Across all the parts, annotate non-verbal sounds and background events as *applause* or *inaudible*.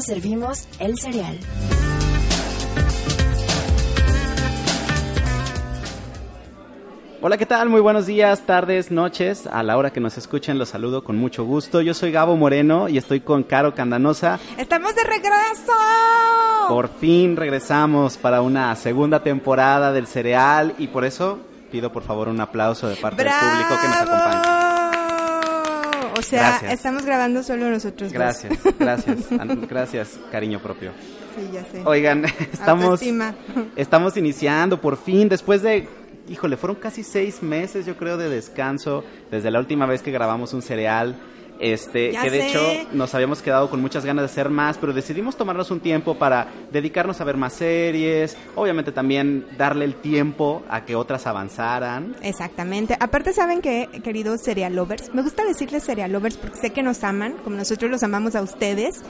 Servimos el cereal. Hola, ¿qué tal? Muy buenos días, tardes, noches. A la hora que nos escuchen, los saludo con mucho gusto. Yo soy Gabo Moreno y estoy con Caro Candanosa. ¡Estamos de regreso! Por fin regresamos para una segunda temporada del cereal y por eso pido por favor un aplauso de parte del público que nos acompaña. O sea, Gracias. estamos grabando solo nosotros dos. Gracias, gracias, *laughs* gracias, cariño propio. Sí, ya sé. Oigan, *laughs* estamos, Autoestima. estamos iniciando por fin, después de, híjole, fueron casi seis meses yo creo de descanso desde la última vez que grabamos un cereal. Este, Ya que de sé. hecho nos habíamos quedado con muchas ganas de hacer más, pero decidimos tomarnos un tiempo para dedicarnos a ver más series, obviamente también darle el tiempo a que otras avanzaran. Exactamente. Aparte, ¿saben qué, queridos serial lovers? Me gusta decirles serial lovers porque sé que nos aman, como nosotros los amamos a ustedes.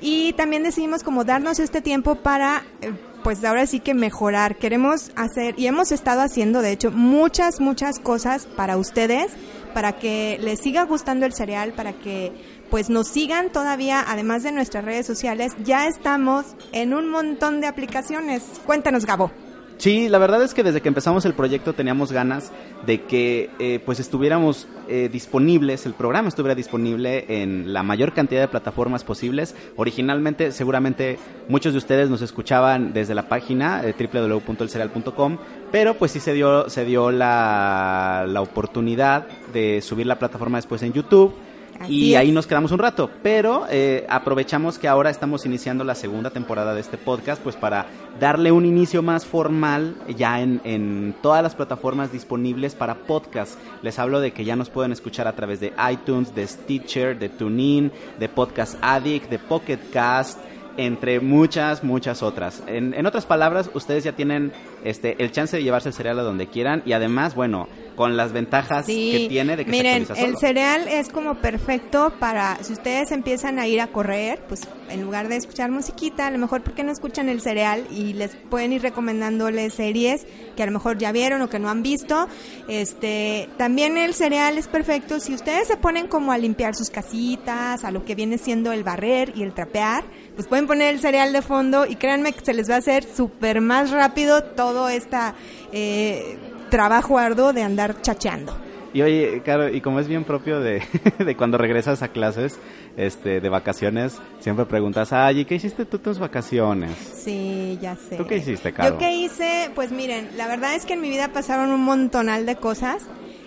Y también decidimos como darnos este tiempo para, eh, pues ahora sí que mejorar. Queremos hacer, y hemos estado haciendo, de hecho, muchas, muchas cosas para ustedes, para que les siga gustando el cereal, para que pues nos sigan todavía, además de nuestras redes sociales. Ya estamos en un montón de aplicaciones. Cuéntanos, Gabo. Sí, la verdad es que desde que empezamos el proyecto teníamos ganas de que eh, pues estuviéramos eh, disponibles, el programa estuviera disponible en la mayor cantidad de plataformas posibles. Originalmente, seguramente muchos de ustedes nos escuchaban desde la página eh, www.elcereal.com, pero pues sí se dio, se dio la, la oportunidad de subir la plataforma después en YouTube. Así y es. ahí nos quedamos un rato, pero eh, aprovechamos que ahora estamos iniciando la segunda temporada de este podcast, pues para darle un inicio más formal ya en, en todas las plataformas disponibles para podcast. Les hablo de que ya nos pueden escuchar a través de iTunes, de Stitcher, de TuneIn, de Podcast Addict, de Pocket Cast, entre muchas, muchas otras. En, en otras palabras, ustedes ya tienen este el chance de llevarse el cereal a donde quieran y además, bueno, con las ventajas que tiene de que Miren, se actualiza el solo. cereal es como perfecto para si ustedes empiezan a ir a correr, pues en lugar de escuchar musiquita, a lo mejor porque no escuchan el cereal y les pueden ir recomendándoles series que a lo mejor ya vieron o que no han visto. Este, también el cereal es perfecto si ustedes se ponen como a limpiar sus casitas, a lo que viene siendo el barrer y el trapear, pues pueden poner el cereal de fondo y créanme que se les va a hacer súper más rápido todo esta eh, trabajo arduo de andar chacheando. Y oye, claro, y como es bien propio de, *laughs* de cuando regresas a clases este, de vacaciones, siempre preguntas, ay, ¿y qué hiciste tú tus vacaciones? Sí, ya sé. ¿Tú qué hiciste, Caro? Yo qué hice, pues miren, la verdad es que en mi vida pasaron un montonal de cosas.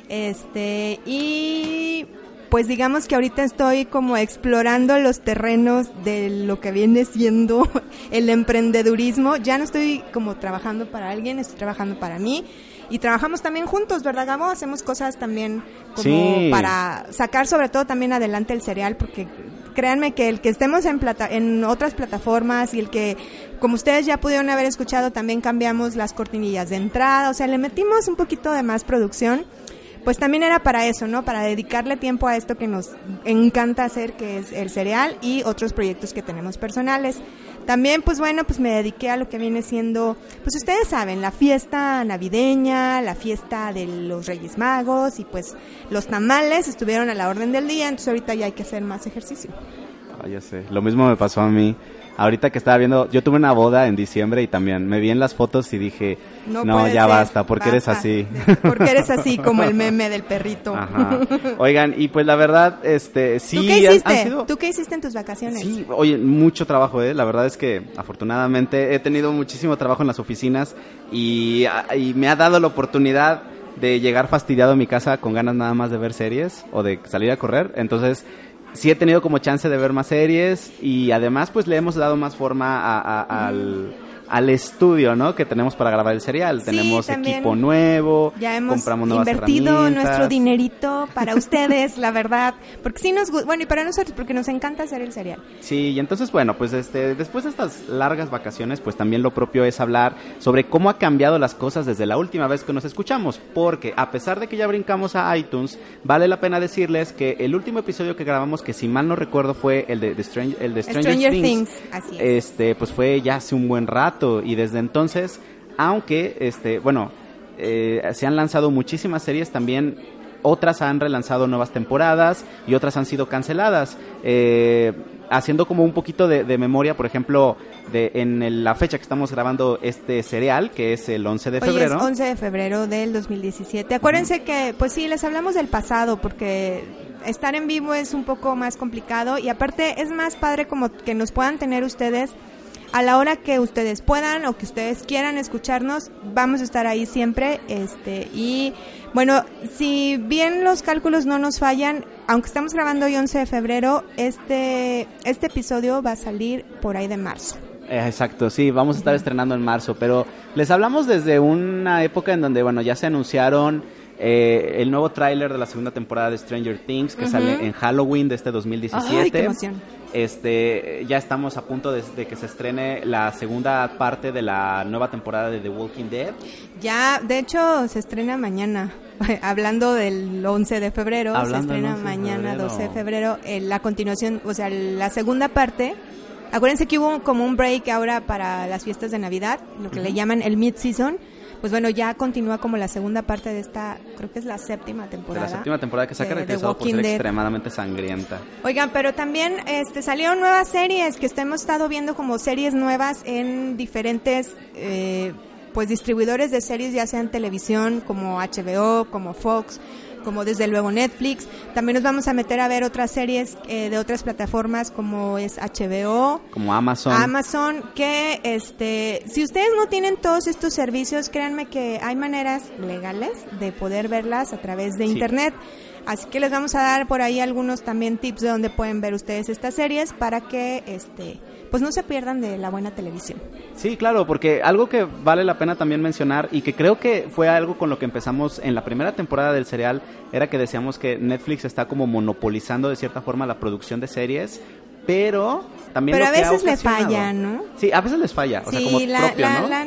Este, y pues digamos que ahorita estoy como explorando los terrenos de lo que viene siendo *laughs* el emprendedurismo. Ya no estoy como trabajando para alguien, estoy trabajando para mí. Y trabajamos también juntos, ¿verdad, Gabo? Hacemos cosas también como Sí. para sacar sobre todo también adelante el cereal, porque créanme que el que estemos en, plata en otras plataformas y el que, como ustedes ya pudieron haber escuchado, también cambiamos las cortinillas de entrada, o sea, le metimos un poquito de más producción. Pues también era para eso, ¿no? Para dedicarle tiempo a esto que nos encanta hacer, que es el cereal y otros proyectos que tenemos personales. También, pues bueno, pues me dediqué a lo que viene siendo, pues ustedes saben, la fiesta navideña, la fiesta de los Reyes Magos y pues los tamales estuvieron a la orden del día, entonces ahorita ya hay que hacer más ejercicio. Ah, ya sé. Lo mismo me pasó a mí. Ahorita que estaba viendo, yo tuve una boda en diciembre y también me vi en las fotos y dije, no, ya ser, basta, porque eres basta. así. *laughs* Porque eres así como el meme del perrito. Ajá. Oigan, y pues la verdad, este, sí. ¿Tú qué han- hiciste? han sido- ¿Tú qué hiciste en tus vacaciones? Sí, oye, mucho trabajo, ¿eh? La verdad es que afortunadamente he tenido muchísimo trabajo en las oficinas y, y me ha dado la oportunidad de llegar fastidiado a mi casa con ganas nada más de ver series o de salir a correr. Entonces, sí he tenido como chance de ver más series y además pues le hemos dado más forma a- a- al, al estudio, ¿no? Que tenemos para grabar el serial. Sí, tenemos también. equipo nuevo, Ya hemos compramos nuevas invertido nuestro dinerito para *laughs* ustedes, la verdad. Porque sí nos gusta, bueno, y para nosotros, porque nos encanta hacer el serial. Sí, y entonces, bueno, pues este, después de estas largas vacaciones, pues también lo propio es hablar sobre cómo ha cambiado las cosas desde la última vez que nos escuchamos. Porque a pesar de que ya brincamos a iTunes, vale la pena decirles que el último episodio que grabamos, que si mal no recuerdo fue el de, de el de Stranger, Stranger Things, Things, así es. este, pues fue ya hace un buen rato y desde entonces, aunque, este, bueno, eh, se han lanzado muchísimas series también. Otras han relanzado nuevas temporadas y otras han sido canceladas. Eh, haciendo como un poquito de, de memoria, por ejemplo, de, en el- la fecha que estamos grabando este serial, que es el 11 de Hoy febrero. es 11 de febrero del 2017. Acuérdense que, pues sí, les hablamos del pasado porque estar en vivo es un poco más complicado y aparte es más padre como que nos puedan tener ustedes a la hora que ustedes puedan o que ustedes quieran escucharnos, vamos a estar ahí siempre, este, y bueno, si bien los cálculos no nos fallan, aunque estamos grabando hoy 11 de febrero, este, este episodio va a salir por ahí de marzo. Eh, Exacto, sí, vamos a estar estrenando en marzo, pero les hablamos desde una época en donde, bueno, ya se anunciaron eh, el nuevo tráiler de la segunda temporada de Stranger Things que sale en Halloween de este 2017. Ay, qué emoción. Este, ya estamos a punto de, de que se estrene la segunda parte de la nueva temporada de The Walking Dead. Ya, de hecho, se estrena mañana. *laughs* Hablando del 11 de febrero, Hablando se estrena 11 de mañana, febrero. 12 de febrero, eh, la continuación, o sea, la segunda parte. Acuérdense que hubo como un break ahora para las fiestas de Navidad, lo que le llaman el mid-season. Pues bueno, ya continúa como la segunda parte de esta, creo que es la séptima De temporada. la séptima temporada que se ha de The caracterizado por ser Dead. extremadamente sangrienta. Oigan, pero también este, salieron nuevas series que hemos estado viendo como series nuevas en diferentes eh, pues distribuidores de series, ya sea en televisión, como HBO, como Fox, como desde luego Netflix. También nos vamos a meter a ver otras series eh, de otras plataformas como es HBO, Como Amazon. Amazon, que este, si ustedes no tienen todos estos servicios, créanme que hay maneras legales de poder verlas a través de Sí. internet. Así que les vamos a dar por ahí algunos también tips de donde pueden ver ustedes estas series para que este pues no se pierdan de la buena televisión. Sí, claro, porque algo que vale la pena también mencionar y que creo que fue algo con lo que empezamos en la primera temporada del serial era que decíamos que Netflix está como monopolizando de cierta forma la producción de series, pero también Pero lo a que ha veces le ocasionado- falla, ¿no? Sí, a veces les falla, o sea, como la, propio, la- ¿no? la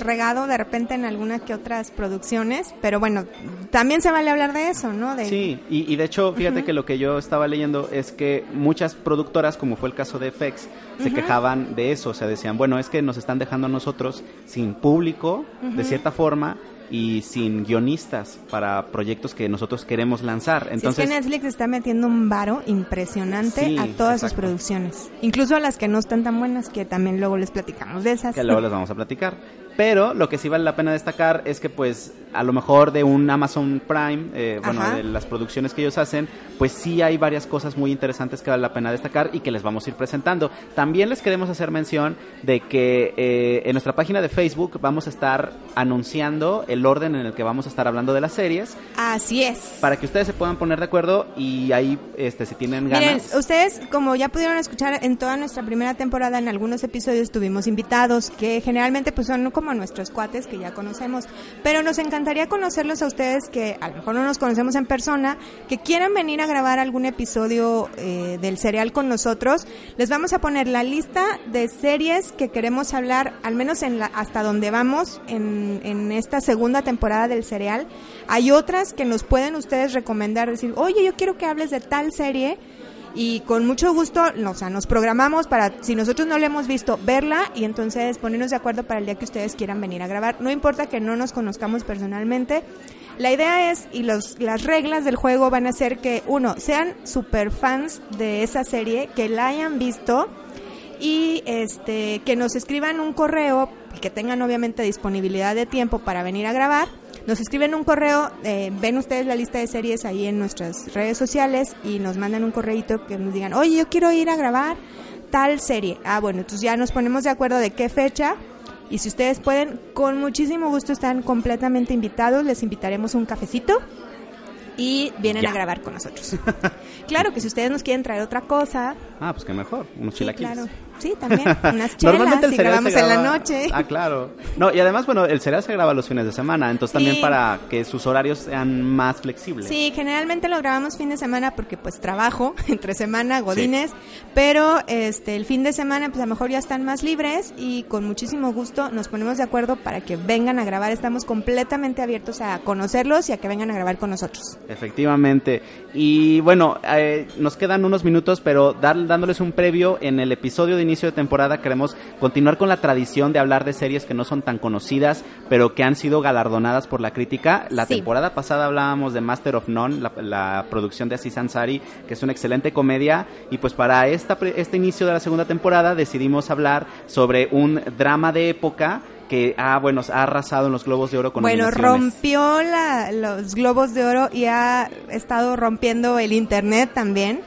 regado de repente en algunas que otras producciones, pero bueno, también se vale hablar de eso, ¿no? De, Sí, y, y de hecho, fíjate que lo que yo estaba leyendo es que muchas productoras, como fue el caso de FX, se quejaban de eso, o sea, decían, bueno, es que nos están dejando a nosotros sin público, de cierta forma, y sin guionistas para proyectos que nosotros queremos lanzar. Entonces, es que Netflix está metiendo un varo impresionante Sí, a todas sus producciones, incluso a las que no están tan buenas, que también luego les platicamos de esas. que luego les vamos a platicar. Pero lo que sí vale la pena destacar es que pues a lo mejor de un Amazon Prime, eh, bueno, Ajá. de las producciones que ellos hacen, pues sí hay varias cosas muy interesantes que vale la pena destacar y que les vamos a ir presentando. También les queremos hacer mención de que eh, en nuestra página de Facebook vamos a estar anunciando el orden en el que vamos a estar hablando de las series Así es. para que ustedes se puedan poner de acuerdo y ahí este si tienen Miren, ganas. ustedes, como ya pudieron escuchar en toda nuestra primera temporada, en algunos episodios tuvimos invitados que generalmente pues son como nuestros cuates que ya conocemos, pero nos encantaría conocerlos a ustedes que a lo mejor no nos conocemos en persona, que quieran venir a grabar algún episodio eh, del serial con nosotros. Les vamos a poner la lista de series que queremos hablar, al menos en la, hasta donde vamos en, en esta segunda temporada del serial. Hay otras que nos pueden ustedes recomendar, decir, oye, yo quiero que hables de tal serie y con mucho gusto, nos programamos para, si nosotros no la hemos visto, verla y entonces ponernos de acuerdo para el día que ustedes quieran venir a grabar. No importa que no nos conozcamos personalmente. La idea es, y los, las reglas del juego van a ser que, uno, sean super fans de esa serie, que la hayan visto y este que nos escriban un correo y que tengan obviamente disponibilidad de tiempo para venir a grabar. Nos escriben un correo, eh, ven ustedes la lista de series ahí en nuestras redes sociales y nos mandan un correíto que nos digan, oye, yo quiero ir a grabar tal serie. Ah, bueno, entonces ya nos ponemos de acuerdo de qué fecha y si ustedes pueden, con muchísimo gusto están completamente invitados, les invitaremos un cafecito y vienen Ya. a grabar con nosotros. *laughs* claro que si ustedes nos quieren traer otra cosa, Ah, pues que mejor, unos Sí, chilaquiles. claro. Sí, también. Unas *laughs* chelas Normalmente el cereal grabamos se en la graba- noche. Ah, claro. No, y además, bueno, el cereal se graba los fines de semana, entonces también para que sus horarios sean más flexibles. Sí, generalmente lo grabamos fin de semana porque pues trabajo *laughs* entre semana, godines, pero este el fin de semana pues a lo mejor ya están más libres y con muchísimo gusto nos ponemos de acuerdo para que vengan a grabar. Estamos completamente abiertos a conocerlos y a que vengan a grabar con nosotros. Efectivamente. Y bueno, eh, nos quedan unos minutos, pero dar- dándoles un previo, en el episodio de inicio de temporada queremos continuar con la tradición de hablar de series que no son tan conocidas, pero que han sido galardonadas por la crítica. La Sí. temporada pasada hablábamos de Master of None, la, la producción de Aziz Ansari, que es una excelente comedia. Y pues para esta, este inicio de la segunda temporada decidimos hablar sobre un drama de época que ah, bueno, ha arrasado en los Globos de Oro con Bueno, rompió la- los globos de oro y ha estado rompiendo el internet también.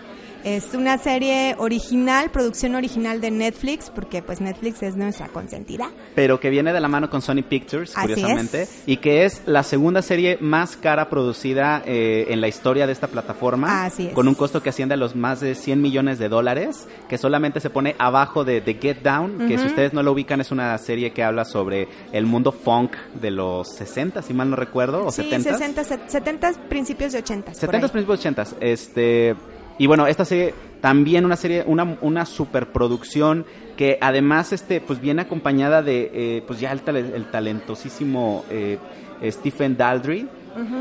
Es una serie original, producción original de Netflix, porque pues Netflix es nuestra consentida. pero que viene de la mano con Sony Pictures, Así curiosamente, es. y que es la segunda serie más cara producida eh, en la historia de esta plataforma, Así es. con un costo que asciende a los más de 100 millones de dólares, que solamente se pone abajo de, de Get Down, que si ustedes no lo ubican es una serie que habla sobre el mundo funk de los 60, si mal no recuerdo, o sí, 70. 60, 70, principios de 80. 70 principios 80 este y bueno esta serie también una serie una, una superproducción que además este pues viene acompañada de eh, pues ya el, el talentosísimo eh, Stephen Daldry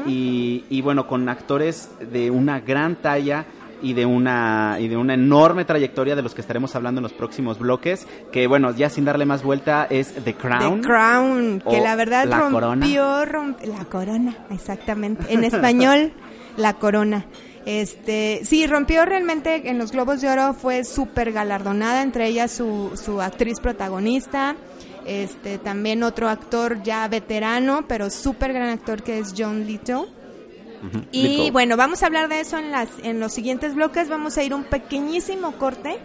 y, y bueno con actores de una gran talla y de una y de una enorme trayectoria de los que estaremos hablando en los próximos bloques que bueno ya sin darle más vuelta es The Crown The Crown, que la verdad La rompió, Corona. romp- la corona, exactamente. En español, *laughs* la corona. Este, sí, rompió realmente en los Globos de Oro, fue súper galardonada, entre ellas su, su actriz protagonista, este, también otro actor ya veterano, pero súper gran actor que es John Lithgow. Ujú, Y bueno, vamos a hablar de eso en las en los siguientes bloques. Vamos a ir un pequeñísimo corte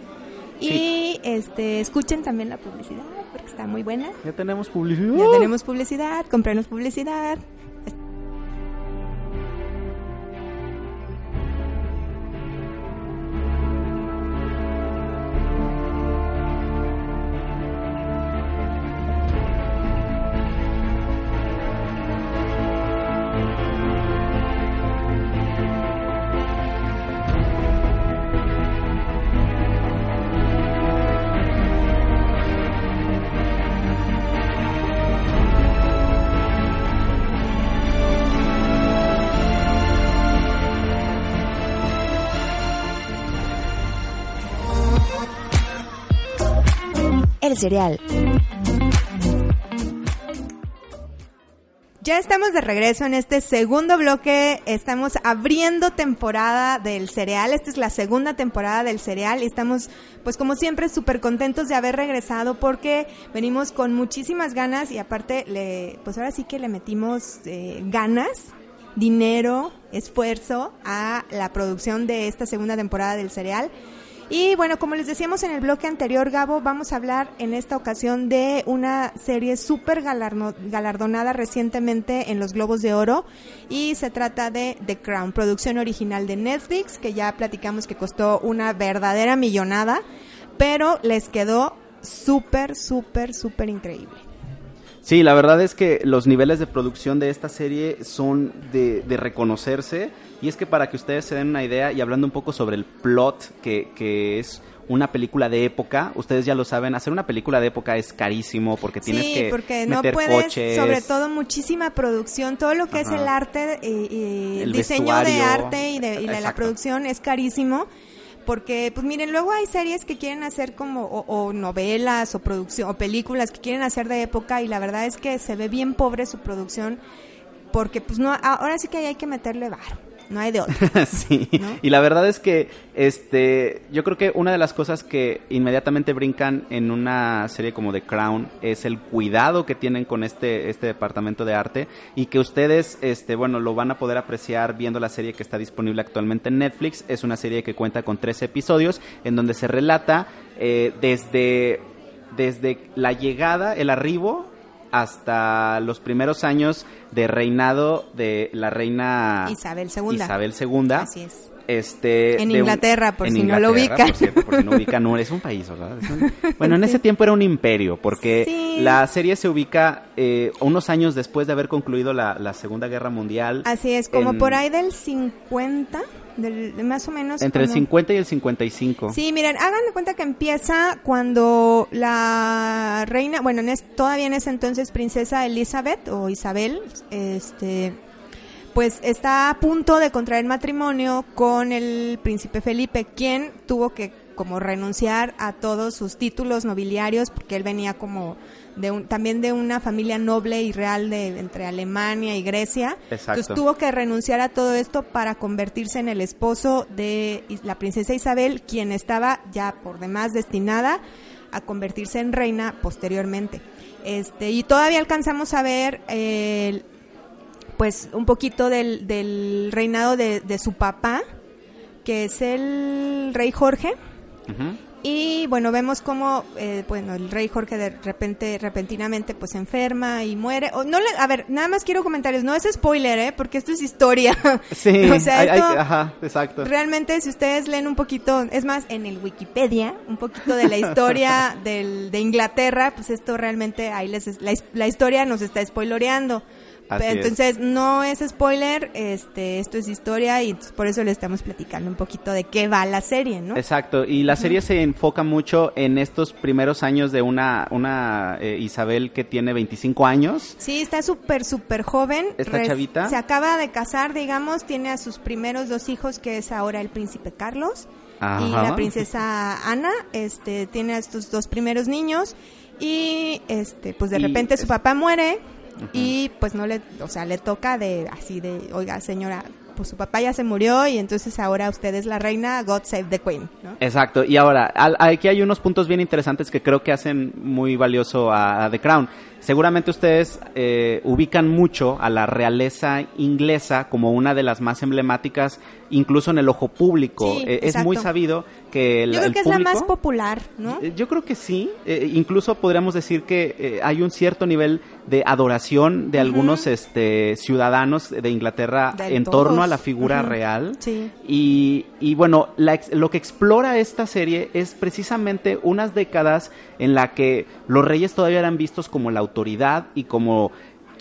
y este escuchen también la publicidad porque está muy buena. ya tenemos publicidad Ya tenemos publicidad, compranos publicidad. El cereal. Ya estamos de regreso en este segundo bloque. Estamos abriendo temporada del cereal. Esta es la segunda temporada del cereal estamos, pues como siempre, súper contentos de haber regresado porque venimos con muchísimas ganas y aparte, le, pues ahora sí que le metimos eh, ganas, dinero, esfuerzo a la producción de esta segunda temporada del cereal. Y bueno, como les decíamos en el bloque anterior, Gabo, vamos a hablar en esta ocasión de una serie súper galardonada recientemente en los Globos de Oro y se trata de The Crown, producción original de Netflix, que ya platicamos que costó una verdadera millonada, pero les quedó súper, súper, súper increíble. Sí, la verdad es que los niveles de producción de esta serie son de, de reconocerse. Y es que para que ustedes se den una idea, y hablando un poco sobre el plot, que, que es una película de época, ustedes ya lo saben, hacer una película de época es carísimo porque tienes sí, que porque no meter puedes, coches. sobre todo muchísima producción, todo lo que es el arte y, y El diseño de arte y de, y de la producción es carísimo. Porque, pues miren, luego hay series que quieren hacer como, o, novelas, o producción, o películas que quieren hacer de época, y la verdad es que se ve bien pobre su producción, porque pues no, ahora sí que hay que meterle varo, no hay de otra. *laughs* sí, ¿No? y la verdad es que este, yo creo que una de las cosas que inmediatamente brincan en una serie como The Crown es el cuidado que tienen con este, este departamento de arte y que ustedes, este, bueno, lo van a poder apreciar viendo la serie que está disponible actualmente en Netflix. Es una serie que cuenta con tres episodios en donde se relata eh, desde, desde la llegada, el arribo hasta los primeros años de reinado de la reina Isabel II. Isabel II. Así es. Este En de un- Inglaterra, por en si no lo Inglaterra, ubican. por cierto, por si no ubican, no, es un país, ¿verdad? Es un- *laughs* bueno, en ese tiempo era un imperio, porque Sí. la serie se ubica eh, unos años después de haber concluido la, la Segunda Guerra Mundial. Así es, como en- por ahí del 50, del, más o menos. Entre el como- 50 y el 55. Sí, miren, hagan de cuenta que empieza cuando la reina, bueno, en es- todavía en ese entonces princesa Elizabeth o Isabel, este, pues está a punto de contraer matrimonio con el príncipe Felipe, quien tuvo que como renunciar a todos sus títulos nobiliarios porque él venía como de un, también de una familia noble y real de entre Alemania y Grecia. Exacto. Entonces tuvo que renunciar a todo esto para convertirse en el esposo de la princesa Isabel, quien estaba ya por demás destinada a convertirse en reina posteriormente. Este, y todavía alcanzamos a ver eh, el- pues un poquito del, del reinado de, de su papá, que es el rey Jorge. Y bueno, vemos cómo, eh, bueno, el rey Jorge de repente, repentinamente, pues se enferma y muere. O, no le, a ver, nada más quiero comentarios. No es spoiler, ¿eh? Porque esto es historia. *laughs* Sí, *laughs* o sea, hay- hay- esto- ajá, exacto. Realmente, si ustedes leen un poquito, es más, en el Wikipedia, un poquito de la historia *laughs* del, de Inglaterra, pues esto realmente, ahí les, la, la historia nos está spoiloreando. Así es. Entonces, no es spoiler, este, esto es historia y por eso le estamos platicando un poquito de qué va la serie, ¿no? Exacto, y la serie se enfoca mucho en estos primeros años de una, una eh, Isabel que tiene 25 años. Sí, está súper, súper joven. ¿Esta chavita? Se acaba de casar, digamos, tiene a sus primeros dos hijos, que es ahora el príncipe Carlos y la princesa Ana. Este, tiene a estos dos primeros niños y, este, pues de Y repente su papá muere y pues no le, o sea, le toca de, así de, oiga, señora, pues su papá ya se murió y entonces ahora usted es la reina, God save the queen, ¿no? Exacto, y ahora, al- aquí hay unos puntos bien interesantes que creo que hacen muy valioso a, a The Crown. Seguramente ustedes eh, ubican mucho a la realeza inglesa como una de las más emblemáticas, incluso en el ojo público. Sí, Eh, es muy sabido que el, Yo creo el que es la más popular, ¿no? Eh, Yo creo que sí. Eh, incluso podríamos decir que eh, hay un cierto nivel de adoración de algunos este, ciudadanos de Inglaterra De en torno a la figura real. Sí. Y, y bueno, la lo que explora esta serie es precisamente unas décadas en la que los reyes todavía eran vistos como la autoridad y como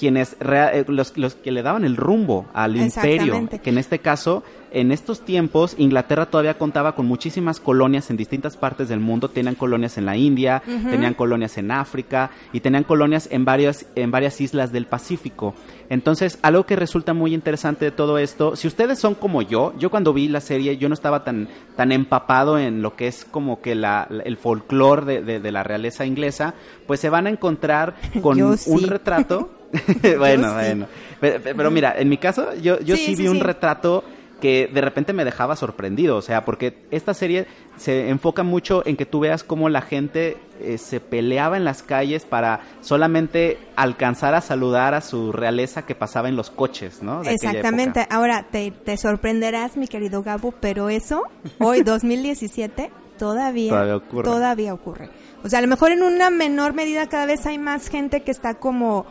quienes eh, los, los que le daban el rumbo al imperio, Exactamente. que en este caso, en estos tiempos, Inglaterra todavía contaba con muchísimas colonias en distintas partes del mundo, tenían colonias en la India, tenían colonias en África y tenían colonias en varias, en varias islas del Pacífico. Entonces, algo que resulta muy interesante de todo esto, si ustedes son como yo, yo cuando vi la serie, yo no estaba tan, tan empapado en lo que es como que la, la- el folclore de, de- de la realeza inglesa, pues se van a encontrar *laughs* con Yo un sí. retrato. *laughs* *laughs* bueno, bueno. Pero, pero mira, en mi caso, yo, yo sí, Sí, vi un retrato que de repente me dejaba sorprendido, o sea, porque esta serie se enfoca mucho en que tú veas cómo la gente eh, se peleaba en las calles para solamente alcanzar a saludar a su realeza que pasaba en los coches, ¿no? De Exactamente. Ahora, te, te sorprenderás, mi querido Gabo, pero eso, hoy, *laughs* 2017, todavía, Todavía ocurre. todavía ocurre. O sea, a lo mejor en una menor medida cada vez hay más gente que está como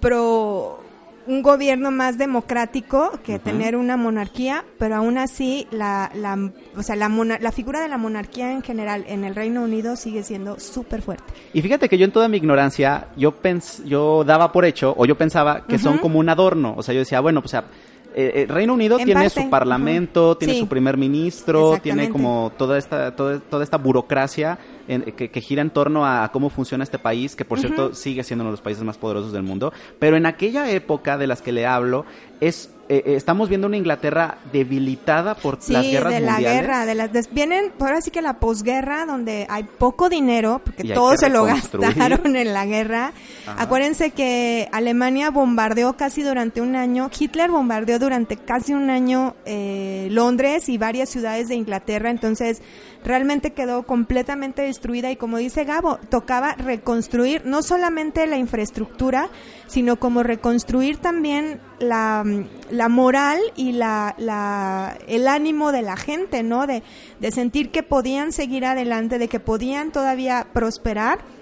pro un gobierno más democrático que tener una monarquía, pero aún así la, la, o sea, la, mona- la figura de la monarquía en general en el Reino Unido sigue siendo súper fuerte. Y fíjate que yo en toda mi ignorancia, yo pens yo daba por hecho, o yo pensaba que son como un adorno. O sea, yo decía, bueno, pues, o sea, eh, eh, Reino Unido En tiene parte, su parlamento, tiene Sí. su primer ministro, tiene como toda esta, toda, toda esta burocracia en- que, que gira en torno a cómo funciona este país, que por cierto sigue siendo uno de los países más poderosos del mundo. Pero en aquella época de las que le hablo, es eh, eh, estamos viendo una Inglaterra debilitada por Sí, las guerras de la mundiales. guerra, de las vienen ahora sí que la posguerra donde hay poco dinero porque Y todo se lo gastaron en la guerra. Ajá. Acuérdense que Alemania bombardeó casi durante un año, Hitler bombardeó durante casi un año eh, Londres y varias ciudades de Inglaterra, entonces realmente quedó completamente destruida y como dice Gabo, tocaba reconstruir no solamente la infraestructura, sino como reconstruir también la, la moral y la, la, el ánimo de la gente, ¿no? De, de sentir que podían seguir adelante, de que podían todavía prosperar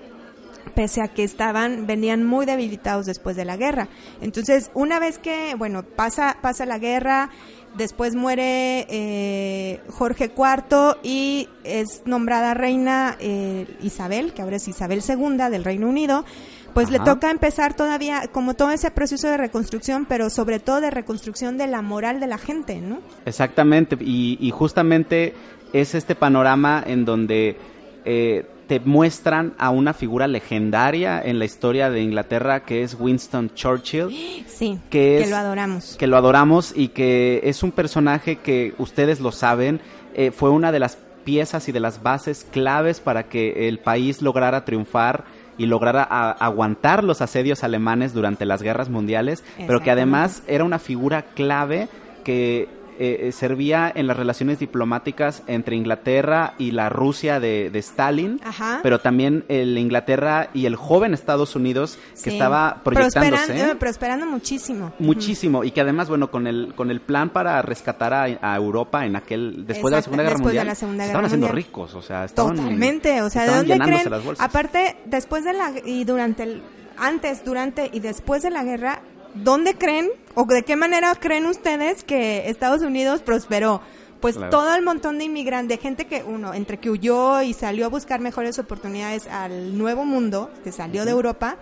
pese a que estaban, venían muy debilitados después de la guerra. Entonces, una vez que, bueno, pasa, pasa la guerra, Después muere eh, Jorge IV y es nombrada reina eh, Isabel, que ahora es Isabel II del Reino Unido. Pues le toca empezar todavía como todo ese proceso de reconstrucción, pero sobre todo de reconstrucción de la moral de la gente, ¿no? Exactamente, y, y justamente es este panorama en donde eh, te muestran a una figura legendaria en la historia de Inglaterra que es Winston Churchill. Sí, Que es- lo adoramos. que lo adoramos y que es un personaje que ustedes lo saben, eh, fue una de las piezas y de las bases claves para que el país lograra triunfar y lograra aguantar los asedios alemanes durante las guerras mundiales, pero que además era una figura clave que eh, eh, servía en las relaciones diplomáticas entre Inglaterra y la Rusia de, de Stalin, Ajá. pero también el Inglaterra y el joven Estados Unidos que Sí. estaba proyectándose Prosperando, eh, prosperando muchísimo. muchísimo y que además bueno con el con el plan para rescatar a, a Europa en aquel después de la Segunda Guerra de Mundial Segunda Guerra estaban haciendo Mundial. ricos o sea estaban Totalmente, o sea, ¿de dónde llenándose creen? las bolsas. Aparte, después de la y durante el antes, durante y después de la guerra, ¿dónde creen o de qué manera creen ustedes que Estados Unidos prosperó? Pues Claro. todo el montón de inmigrantes, gente que uno entre que huyó y salió a buscar mejores oportunidades al nuevo mundo, que salió de Europa,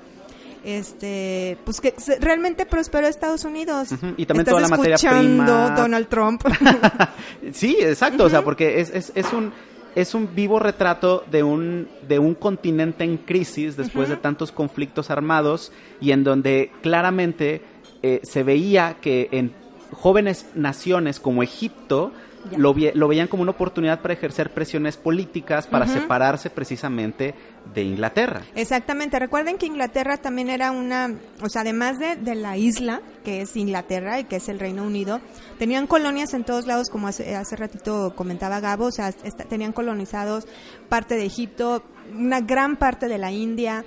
este, pues que se- realmente prosperó Estados Unidos. Y también Estás toda la materia escuchando prima. Donald Trump. *laughs* sí exacto o sea porque es, es, es un es un vivo retrato de un de un continente en crisis después de tantos conflictos armados y en donde claramente eh, se veía que en jóvenes naciones como Egipto. Lo, veían como una oportunidad para ejercer presiones políticas para separarse precisamente de Inglaterra. Exactamente, recuerden que Inglaterra también era una, o sea, además de, de la isla, que es Inglaterra y que es el Reino Unido, tenían colonias en todos lados, como hace, hace ratito comentaba Gabo, o sea, tenían colonizados parte de Egipto, una gran parte de la India,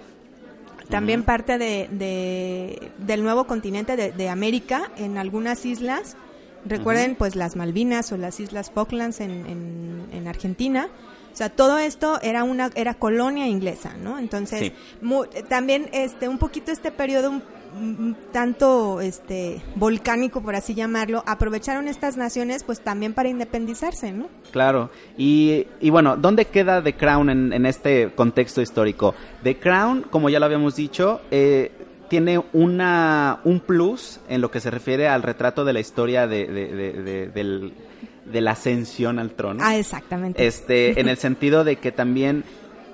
también parte de, de- del nuevo continente de, de América, en algunas islas. Recuerden, pues, las Malvinas o las Islas Falklands en, en, en Argentina. O sea, todo esto era una era colonia inglesa, ¿no? Entonces, Sí. mu- también este un poquito este periodo un, un tanto este volcánico por así llamarlo, aprovecharon estas naciones pues también para independizarse, ¿no? Claro, y, y bueno, ¿dónde queda The Crown en, en este contexto histórico? The Crown, como ya lo habíamos dicho, eh, tiene una, un plus en lo que se refiere al retrato de la historia de, de, de- de- del- de la ascensión al trono. Ah, exactamente. Este, *laughs* en el sentido de que también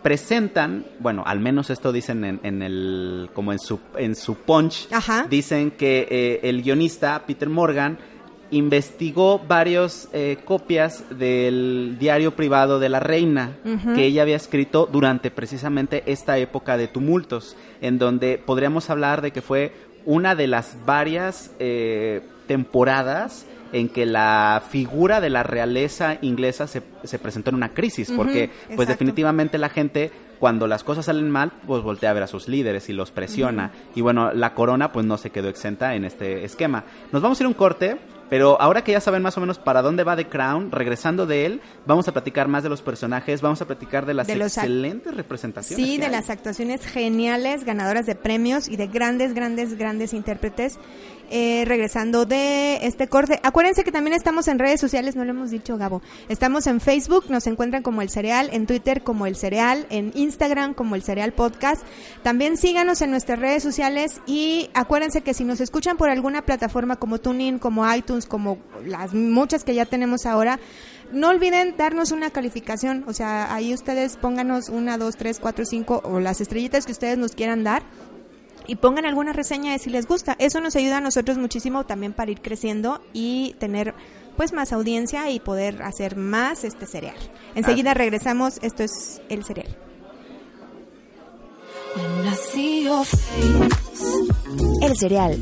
presentan, bueno, al menos esto dicen en, en el, como en su, en su punch, Ajá. dicen que eh, el guionista Peter Morgan investigó varios eh, copias del diario privado de la reina que ella había escrito durante precisamente esta época de tumultos, en donde podríamos hablar de que fue una de las varias eh, temporadas en que la figura de la realeza inglesa se, se presentó en una crisis, porque pues definitivamente la gente cuando las cosas salen mal, pues voltea a ver a sus líderes y los presiona. Y bueno, la corona pues no se quedó exenta en este esquema. Nos vamos a ir a un corte, pero ahora que ya saben más o menos para dónde va The Crown, regresando de él, vamos a platicar más de los personajes, vamos a platicar de las De excelentes representaciones. Sí, de hay. las actuaciones geniales, ganadoras de premios y de grandes, grandes, grandes intérpretes. Eh, regresando de este corte. Acuérdense que también estamos en redes sociales, no lo hemos dicho, Gabo. Estamos en Facebook, nos encuentran como El Cereal, en Twitter como El Cereal, en Instagram como El Cereal Podcast. También síganos en nuestras redes sociales y acuérdense que si nos escuchan por alguna plataforma como TuneIn, como iTunes, como las muchas que ya tenemos ahora, no olviden darnos una calificación, o sea, ahí ustedes pónganos una, dos, tres, cuatro, cinco o las estrellitas que ustedes nos quieran dar y pongan alguna reseña de si les gusta. Eso nos ayuda a nosotros muchísimo también para ir creciendo y tener pues más audiencia y poder hacer más este cereal. Enseguida regresamos, esto es el cereal. Face, El cereal.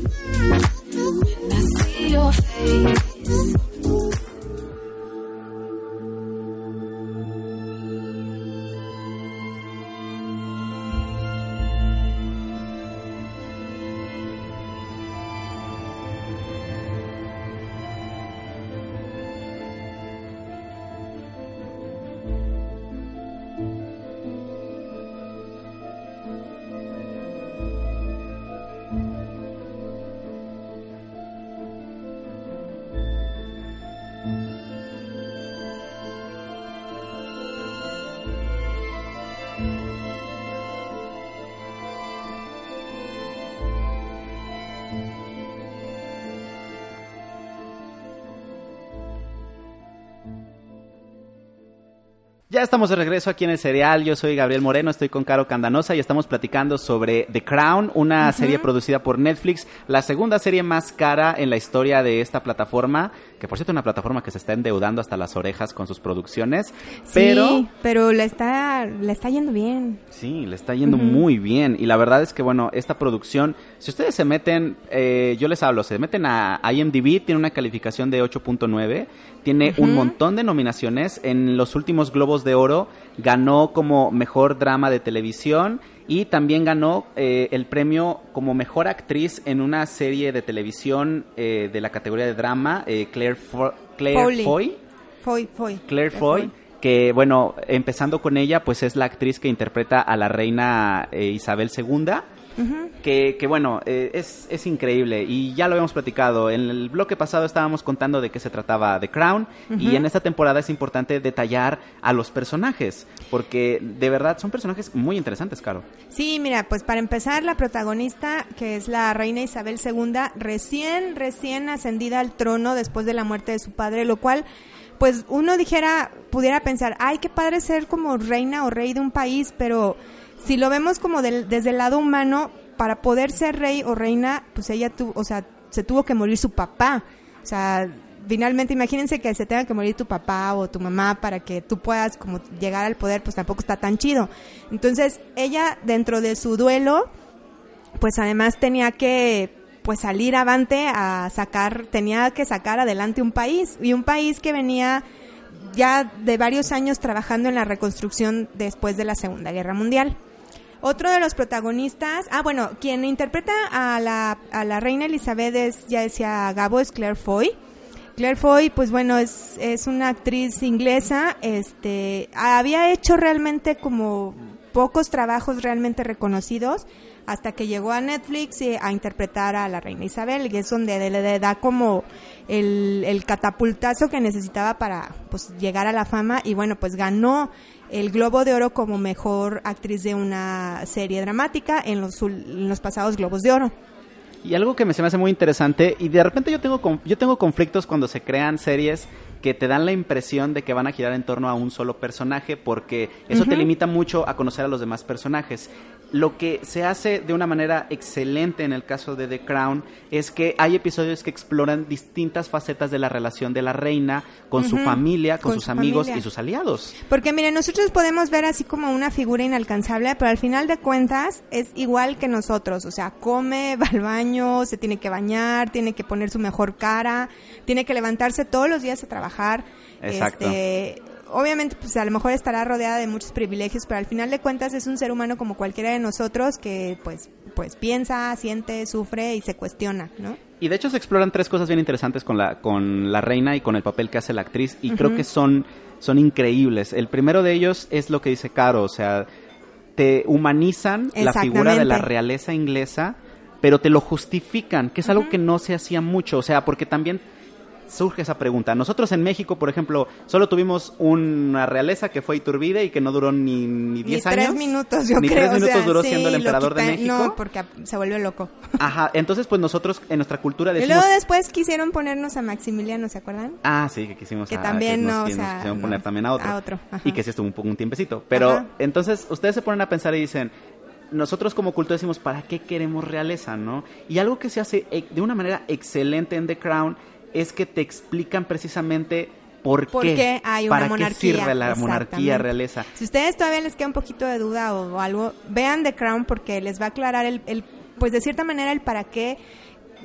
Ya estamos de regreso aquí en el serial. Yo soy Gabriel Moreno, estoy con Caro Candanosa y estamos platicando sobre The Crown, una serie producida por Netflix, la segunda serie más cara en la historia de esta plataforma, que por cierto es una plataforma que se está endeudando hasta las orejas con sus producciones, pero Sí, pero le está, le está yendo bien. Sí, le está yendo muy bien. Y la verdad es que, bueno, esta producción, si ustedes se meten, eh, yo les hablo, se meten a IMDb, tiene una calificación de 8.9, tiene un montón de nominaciones. En los últimos Globos de Oro ganó como mejor drama de televisión y también ganó eh, el premio como mejor actriz en una serie de televisión eh, de la categoría de drama, eh, Claire, Fo- Claire Foley. Foy. Foy, Foy. Claire Foy, que bueno, empezando con ella, pues es la actriz que interpreta a la reina eh, Isabel II, que, que bueno, eh, es, es increíble y ya lo habíamos platicado. En el bloque pasado estábamos contando de qué se trataba The Crown y en esta temporada es importante detallar a los personajes, porque de verdad son personajes muy interesantes, Caro. Sí, mira, pues para empezar, la protagonista, que es la reina Isabel II, recién, recién ascendida al trono después de la muerte de su padre, lo cual, pues uno dijera, pudiera pensar, ay, qué padre ser como reina o rey de un país, pero si lo vemos como del- desde el lado humano, para poder ser rey o reina, pues ella tuvo, o sea, se tuvo que morir su papá. O sea, finalmente imagínense que se tenga que morir tu papá o tu mamá para que tú puedas como llegar al poder, pues tampoco está tan chido. Entonces, ella dentro de su duelo, pues además tenía que pues salir avante a sacar, tenía que sacar adelante un país y un país que venía ya de varios años trabajando en la reconstrucción después de la Segunda Guerra Mundial. Otro de los protagonistas, ah bueno, quien interpreta a la, a la reina Elizabeth es, ya decía Gabo, es Claire Foy. Claire Foy, pues bueno, es, es una actriz inglesa, este, había hecho realmente como pocos trabajos realmente reconocidos hasta que llegó a Netflix a interpretar a la reina Isabel, y es donde le da como el, el catapultazo que necesitaba para pues llegar a la fama y bueno, pues ganó el Globo de Oro como mejor actriz de una serie dramática en los, en los pasados Globos de Oro. Y algo que me se me hace muy interesante, y de repente yo tengo, yo tengo conflictos cuando se crean series que te dan la impresión de que van a girar en torno a un solo personaje, porque eso te limita mucho a conocer a los demás personajes. Lo que se hace de una manera excelente en el caso de The Crown es que hay episodios que exploran distintas facetas de la relación de la reina con su familia, con, con sus su amigos familia. y sus aliados. Porque miren, nosotros podemos ver así como una figura inalcanzable, pero al final de cuentas es igual que nosotros, o sea, come, *laughs* va al baño, se tiene que bañar, tiene que poner su mejor cara, tiene que levantarse todos los días a trabajar. Exacto. Este, obviamente, pues a lo mejor estará rodeada de muchos privilegios, pero al final de cuentas es un ser humano como cualquiera de nosotros que pues pues piensa, siente, sufre y se cuestiona, ¿no? Y de hecho se exploran tres cosas bien interesantes con la, con la reina y con el papel que hace la actriz y creo que son, son increíbles. El primero de ellos es lo que dice Caro, o sea, te humanizan la figura de la realeza inglesa, pero te lo justifican, que es algo que no se hacía mucho, o sea, porque también surge esa pregunta. Nosotros en México, por ejemplo, solo tuvimos una realeza que fue Iturbide y que no duró ni, ni 10 Ni años. tres minutos, yo ni creo. tres o minutos sea, duró sí, siendo el emperador de México. No, porque se volvió loco. *laughs* Ajá, entonces pues nosotros en nuestra cultura Y decimos... luego después quisieron ponernos a Maximiliano, ¿se acuerdan? Ah, sí, que quisimos Que a- también nos- no, que o nos no, poner también a otro. a otro, ajá. Y que sí estuvo un poco un tiempecito. Pero Ajá. entonces ustedes se ponen a pensar y dicen, nosotros como cultura decimos, ¿para qué queremos realeza, no? Y algo que se hace e- de una manera excelente en The Crown es que te explican precisamente por, ¿Por qué, qué hay una para monarquía? qué sirve la monarquía, realeza. Si ustedes todavía les queda un poquito de duda o, o algo, vean The Crown porque les va a aclarar el, el, pues de cierta manera el para qué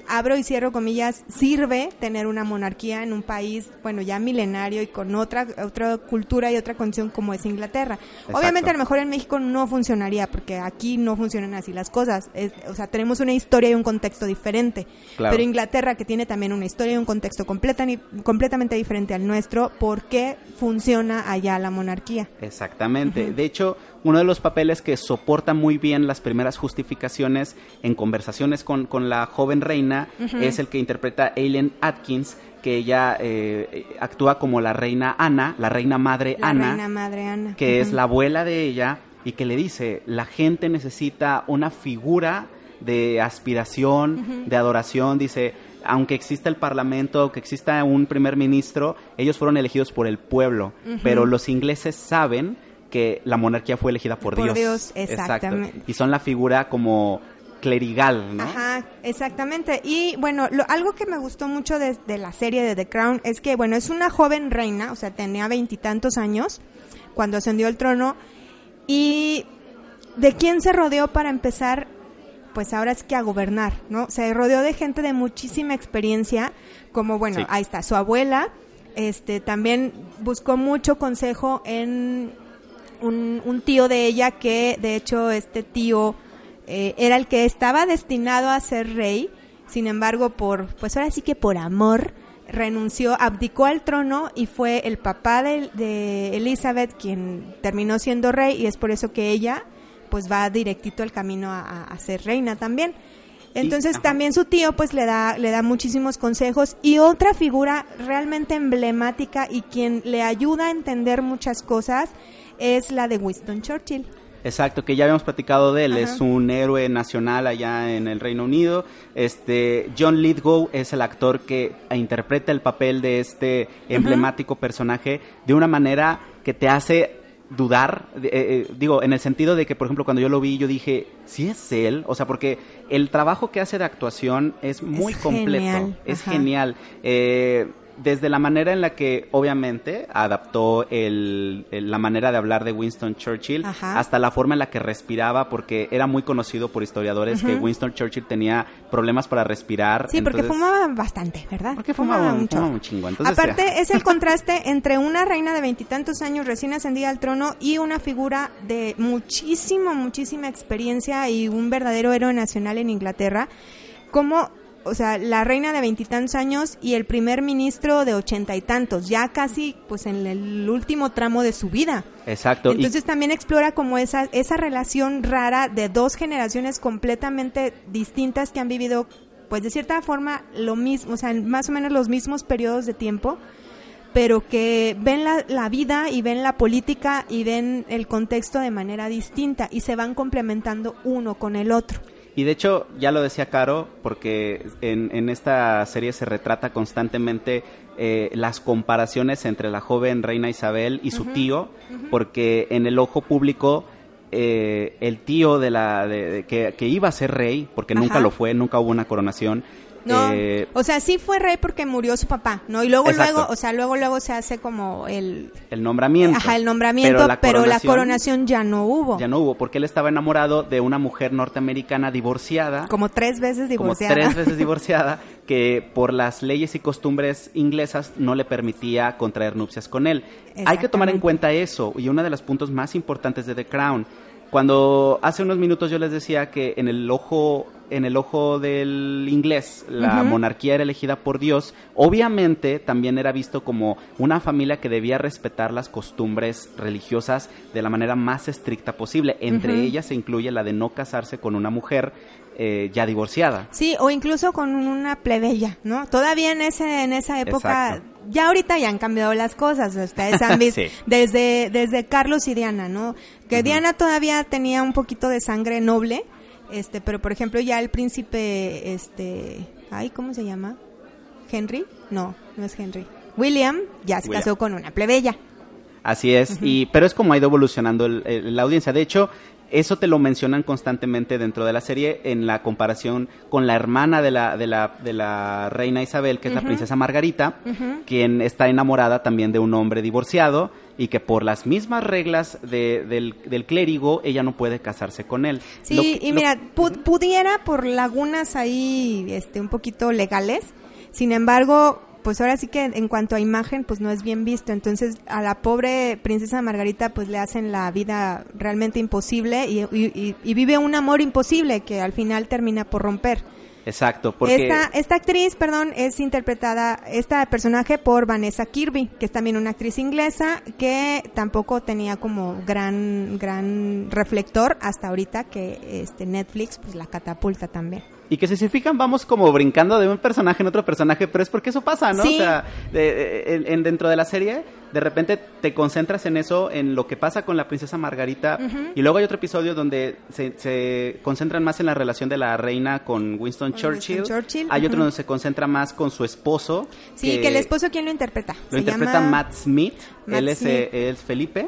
abro y cierro comillas, sirve tener una monarquía en un país, bueno, ya milenario y con otra otra cultura y otra condición como es Inglaterra. Exacto. Obviamente a lo mejor en México no funcionaría porque aquí no funcionan así las cosas. Es- o sea, tenemos una historia y un contexto diferente. Claro. Pero Inglaterra, que tiene también una historia y un contexto completa, completamente diferente al nuestro, ¿por qué funciona allá la monarquía? Exactamente. De hecho, uno de los papeles que soporta muy bien las primeras justificaciones en conversaciones con, con la joven reina es el que interpreta Aileen Atkins, que ella eh, actúa como la reina Ana, la reina madre La Ana, reina madre Ana. que es la abuela de ella y que le dice, la gente necesita una figura de aspiración, de adoración, dice, aunque exista el parlamento, aunque exista un primer ministro, ellos fueron elegidos por el pueblo, pero los ingleses saben que la monarquía fue elegida por, Por Dios, exactamente. Y son la figura como clerigal, ¿no? Ajá, exactamente. Y bueno, lo- algo que me gustó mucho de, de la serie de The Crown es que, bueno, es una joven reina, o sea, tenía veintitantos años cuando ascendió al trono. Y de quién se rodeó para empezar, pues ahora es que a gobernar, ¿no? Se rodeó de gente de muchísima experiencia, como, bueno, Sí. ahí está, su abuela, este, también buscó mucho consejo en un, un tío de ella que, de hecho, este tío eh, era el que estaba destinado a ser rey, sin embargo, por, pues ahora sí que por amor, renunció, abdicó al trono y fue el papá de, de Elizabeth quien terminó siendo rey. Y es por eso que ella pues va directito al camino a, ser reina también. Entonces también su tío pues le da le da muchísimos consejos. Y otra figura realmente emblemática y quien le ayuda a entender muchas cosas es la de Winston Churchill. Exacto, que ya habíamos platicado de él, Ajá. es un héroe nacional allá en el Reino Unido. Este John Lithgow es el actor que interpreta el papel de este emblemático personaje de una manera que te hace dudar, eh, eh, digo, en el sentido de que, por ejemplo, cuando yo lo vi, yo dije, sí es él, o sea, porque el trabajo que hace de actuación es muy Es completo, genial, es ajá. genial. Eh, desde la manera en la que obviamente adaptó el, el- la manera de hablar de Winston Churchill Ajá. hasta la forma en la que respiraba porque era muy conocido por historiadores que. Winston Churchill tenía problemas para respirar Sí, porque fumaba bastante, ¿verdad? Porque fumaba, un fumaba un chingo, entonces, Aparte, ya. es el contraste entre una reina de veintitantos años recién ascendida al trono y una figura de muchísimo, muchísima experiencia y un verdadero héroe nacional en Inglaterra. Como, o sea, la reina de veintitantos años y el primer ministro de ochenta y tantos, ya casi pues en el último tramo de su vida. exacto y- Entonces también explora como esa, esa relación rara de dos generaciones completamente distintas que han vivido, pues de cierta forma, lo mismo, o sea, más o menos los mismos periodos de tiempo, pero que ven la, la vida y ven la política y ven el contexto de manera distinta y se van complementando uno con el otro. Y de hecho, ya lo decía Caro, porque en, en esta serie se retrata constantemente eh, las comparaciones entre la joven reina Isabel y su tío, porque en el ojo público eh, el tío de la de- de- que, que iba a ser rey, porque nunca lo fue, nunca hubo una coronación. No, eh, o sea, sí fue rey porque murió su papá, ¿no? Y luego, Exacto. luego, o sea, luego, luego se hace como el, el nombramiento. ajá, el nombramiento, pero la, coronación coronación ya no hubo. Ya no hubo, porque él estaba enamorado de una mujer norteamericana divorciada. Como tres veces como divorciada. tres veces *laughs* divorciada, que por las leyes y costumbres inglesas no le permitía contraer nupcias con él. Hay que tomar en cuenta eso, y uno de los puntos más importantes de The Crown. Cuando hace unos minutos yo les decía que en el ojo, en el ojo del inglés, la monarquía era elegida por Dios, obviamente también era visto como una familia que debía respetar las costumbres religiosas de la manera más estricta posible. Entre ellas se incluye la de no casarse con una mujer eh, ya divorciada. Sí, o incluso con una plebeya, ¿no? Todavía en ese en esa época, Exacto. ya ahorita ya han cambiado las cosas. Ustedes han visto *laughs* Sí. desde desde Carlos y Diana, ¿no? Que Diana todavía tenía un poquito de sangre noble, este, pero por ejemplo ya el príncipe, este, ay, ¿cómo se llama? Henry, no, no es Henry. William ya se William. casó con una plebeya. Así es, y pero es como ha ido evolucionando el- el- la audiencia. De hecho, eso te lo mencionan constantemente dentro de la serie en la comparación con la hermana de la, de la, de la reina Isabel, que es la princesa Margarita, quien está enamorada también de un hombre divorciado y que por las mismas reglas de- del, del clérigo ella no puede casarse con él. Sí, Lo y lo- mira, pu- pudiera por lagunas ahí este un poquito legales. Sin embargo, pues ahora sí que en cuanto a imagen, pues no es bien visto. Entonces, a la pobre princesa Margarita, pues le hacen la vida realmente imposible y, y- y- y vive un amor imposible que al final termina por romper. Exacto, porque... Esta, esta actriz, perdón, es interpretada, esta personaje por Vanessa Kirby, que es también una actriz inglesa que tampoco tenía como gran, gran reflector hasta ahorita que este Netflix pues la catapulta también. Y que si se fijan, vamos como brincando de un personaje en otro personaje, pero es porque eso pasa, ¿no? Sí. O sea, de- de- en- en- dentro de la serie de repente te concentras en eso, en lo que pasa con la princesa Margarita, y luego hay otro episodio donde se, se concentran más en la relación de la reina con Winston Con Churchill. Winston Churchill, Hay otro donde se concentra más con su esposo. Sí, que, el esposo, ¿quién lo interpreta? Lo Se interpreta llama- Matt Smith. Matt él es, Smith. eh, es Felipe,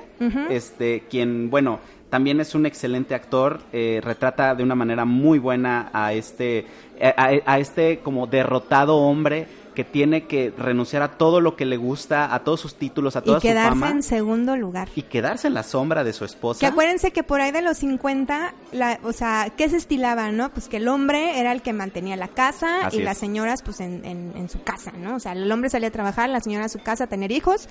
este, quien, bueno, también es un excelente actor. eh, retrata de una manera muy buena a este, a, a este como derrotado hombre que tiene que renunciar a todo lo que le gusta, a todos sus títulos, a toda Y su quedarse fama en segundo lugar. y quedarse en la sombra de su esposa. Que acuérdense que por ahí de los 50, la, o sea, ¿qué se estilaba, no? Pues que el hombre era el que mantenía la casa Así y es. las señoras, pues en, en, en su casa, ¿no? O sea, el hombre salía a trabajar, la señora a su casa a tener hijos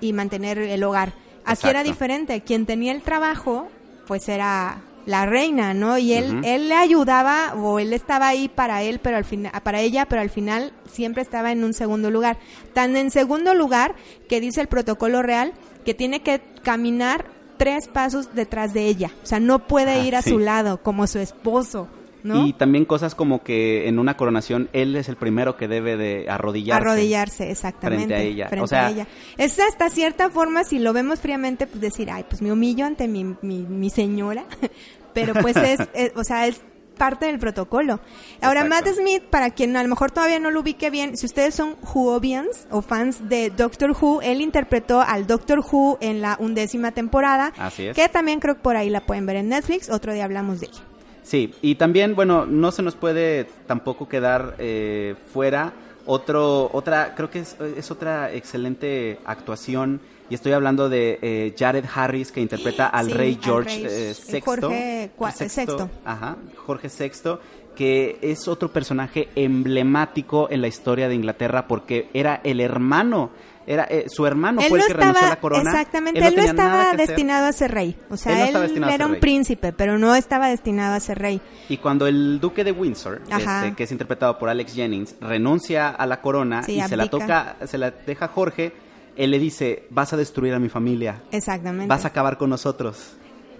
y mantener el hogar. Aquí era Exacto. diferente. Quien tenía el trabajo, pues era la reina, ¿no? Y él, él le ayudaba o él estaba ahí para él, pero al final, para ella, pero al final siempre estaba en un segundo lugar. Tan en segundo lugar que dice el protocolo real que tiene que caminar tres pasos detrás de ella. O sea, no puede Ah, ir a sí. su lado como su esposo, ¿no? Y también cosas como que en una coronación él es el primero que debe de arrodillarse. Arrodillarse, exactamente. frente a ella. frente O sea- a ella. Es hasta cierta forma, si lo vemos fríamente, pues decir, ay, pues me humillo ante mi, mi, mi señora. *laughs* Pero pues es, *laughs* es- o sea, es parte del protocolo. Ahora, Exacto. Matt Smith, para quien a lo mejor todavía no lo ubique bien, si ustedes son Whovians o fans de Doctor Who, él interpretó al Doctor Who en la undécima temporada. Así es. Que también creo que por ahí la pueden ver en Netflix. Otro día hablamos de ella. Sí, y también, bueno, no se nos puede tampoco quedar eh, fuera otro, otra, creo que es, es otra excelente actuación, y estoy hablando de eh, Jared Harris, que interpreta al Sí, rey George rey, eh, VI. Jorge sexto. Ajá, Jorge VI, que es otro personaje emblemático en la historia de Inglaterra, porque era el hermano, era eh, su hermano él fue no el que renunció a estaba, la corona. exactamente, Él no él no, estaba hacer. destinado a ser rey. O sea, Él no él, estaba era un rey. príncipe, pero no estaba destinado a ser rey. Y cuando el duque de Windsor, este, que es interpretado por Alex Jennings, renuncia a la corona Sí, y se la toca, se la deja a Jorge, él le dice, vas a destruir a mi familia, Exactamente. vas a acabar con nosotros.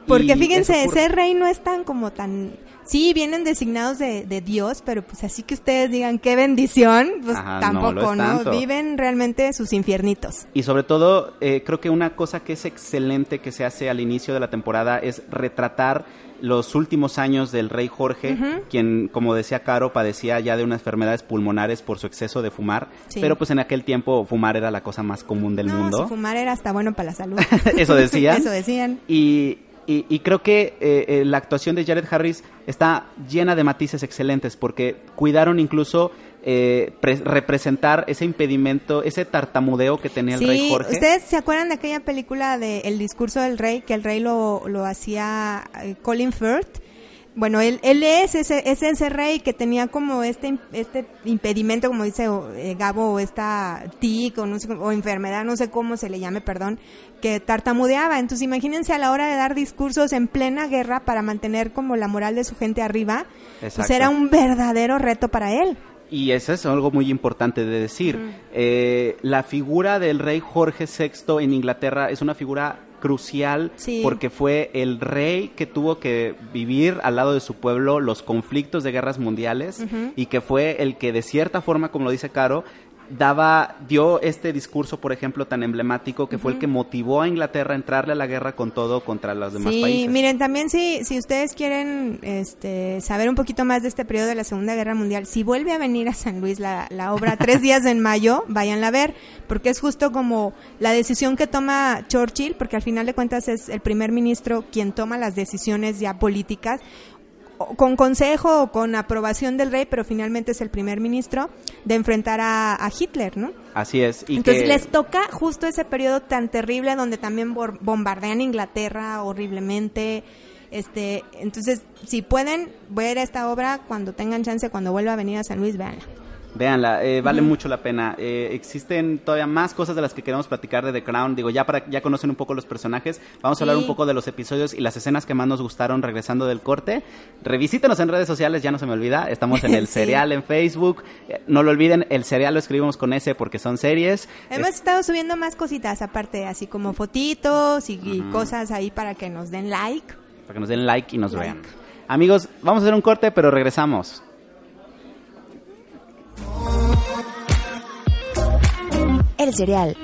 Porque fíjense, ese rey no es tan como tan... Sí, vienen designados de, de Dios, pero pues así que ustedes digan qué bendición, pues Ajá, tampoco, ¿no? Viven realmente sus infiernitos. Y sobre todo, eh, creo que una cosa que es excelente que se hace al inicio de la temporada es retratar los últimos años del rey Jorge, quien, como decía Caro, padecía ya de unas enfermedades pulmonares por su exceso de fumar, Sí. pero pues en aquel tiempo fumar era la cosa más común del no, mundo. si fumar era hasta bueno para la salud. *laughs* Eso decían. *laughs* Eso decían. Y, y- y creo que eh, eh, la actuación de Jared Harris está llena de matices excelentes porque cuidaron incluso eh, pre- representar ese impedimento, ese tartamudeo que tenía el sí, rey Jorge. ¿ustedes se acuerdan de aquella película de El discurso del rey? Que el rey lo, lo hacía eh, Colin Firth. Bueno, él, él es ese, es ese rey que tenía como este, este impedimento, como dice eh, Gabo, o esta tic o, no sé, o enfermedad, no sé cómo se le llame, perdón, que tartamudeaba. Entonces imagínense a la hora de dar discursos en plena guerra para mantener como la moral de su gente arriba, pues era un verdadero reto para él. Y eso es algo muy importante de decir. Eh, la figura del rey Jorge VI en Inglaterra es una figura crucial Sí. porque fue el rey que tuvo que vivir al lado de su pueblo los conflictos de guerras mundiales y que fue el que de cierta forma, como lo dice Caro, daba dio este discurso, por ejemplo, tan emblemático que fue el que motivó a Inglaterra a entrarle a la guerra con todo contra los demás sí, países. miren, también si, si ustedes quieren este, saber un poquito más de este periodo de la Segunda Guerra Mundial, si vuelve a venir a San Luis la, la obra Tres *laughs* días en mayo, váyanla a ver, porque es justo como la decisión que toma Churchill, porque al final de cuentas es el primer ministro quien toma las decisiones ya políticas, con consejo o con aprobación del rey, pero finalmente es el primer ministro de enfrentar a, a Hitler, ¿no? Así es. Y Entonces que- les toca justo ese periodo tan terrible donde también bombardean Inglaterra horriblemente. Este, entonces, si pueden ver esta obra cuando tengan chance, cuando vuelva a venir a San Luis, véanla. Véanla, eh, vale mucho la pena. Eh, existen todavía más cosas de las que queremos platicar de The Crown. Digo, ya para ya conocen un poco los personajes. Vamos a hablar un poco de los episodios y las escenas que más nos gustaron regresando del corte. Revisítenos en redes sociales, ya no se me olvida. Estamos en *laughs* el Sí. serial en Facebook. Eh, no lo olviden, el serial lo escribimos con S porque son series. Hemos Es- estado subiendo más cositas, aparte, así como fotitos y, y cosas ahí para que nos den like. para que nos den like y nos Like. vean. Amigos, vamos a hacer un corte, pero regresamos. El cereal.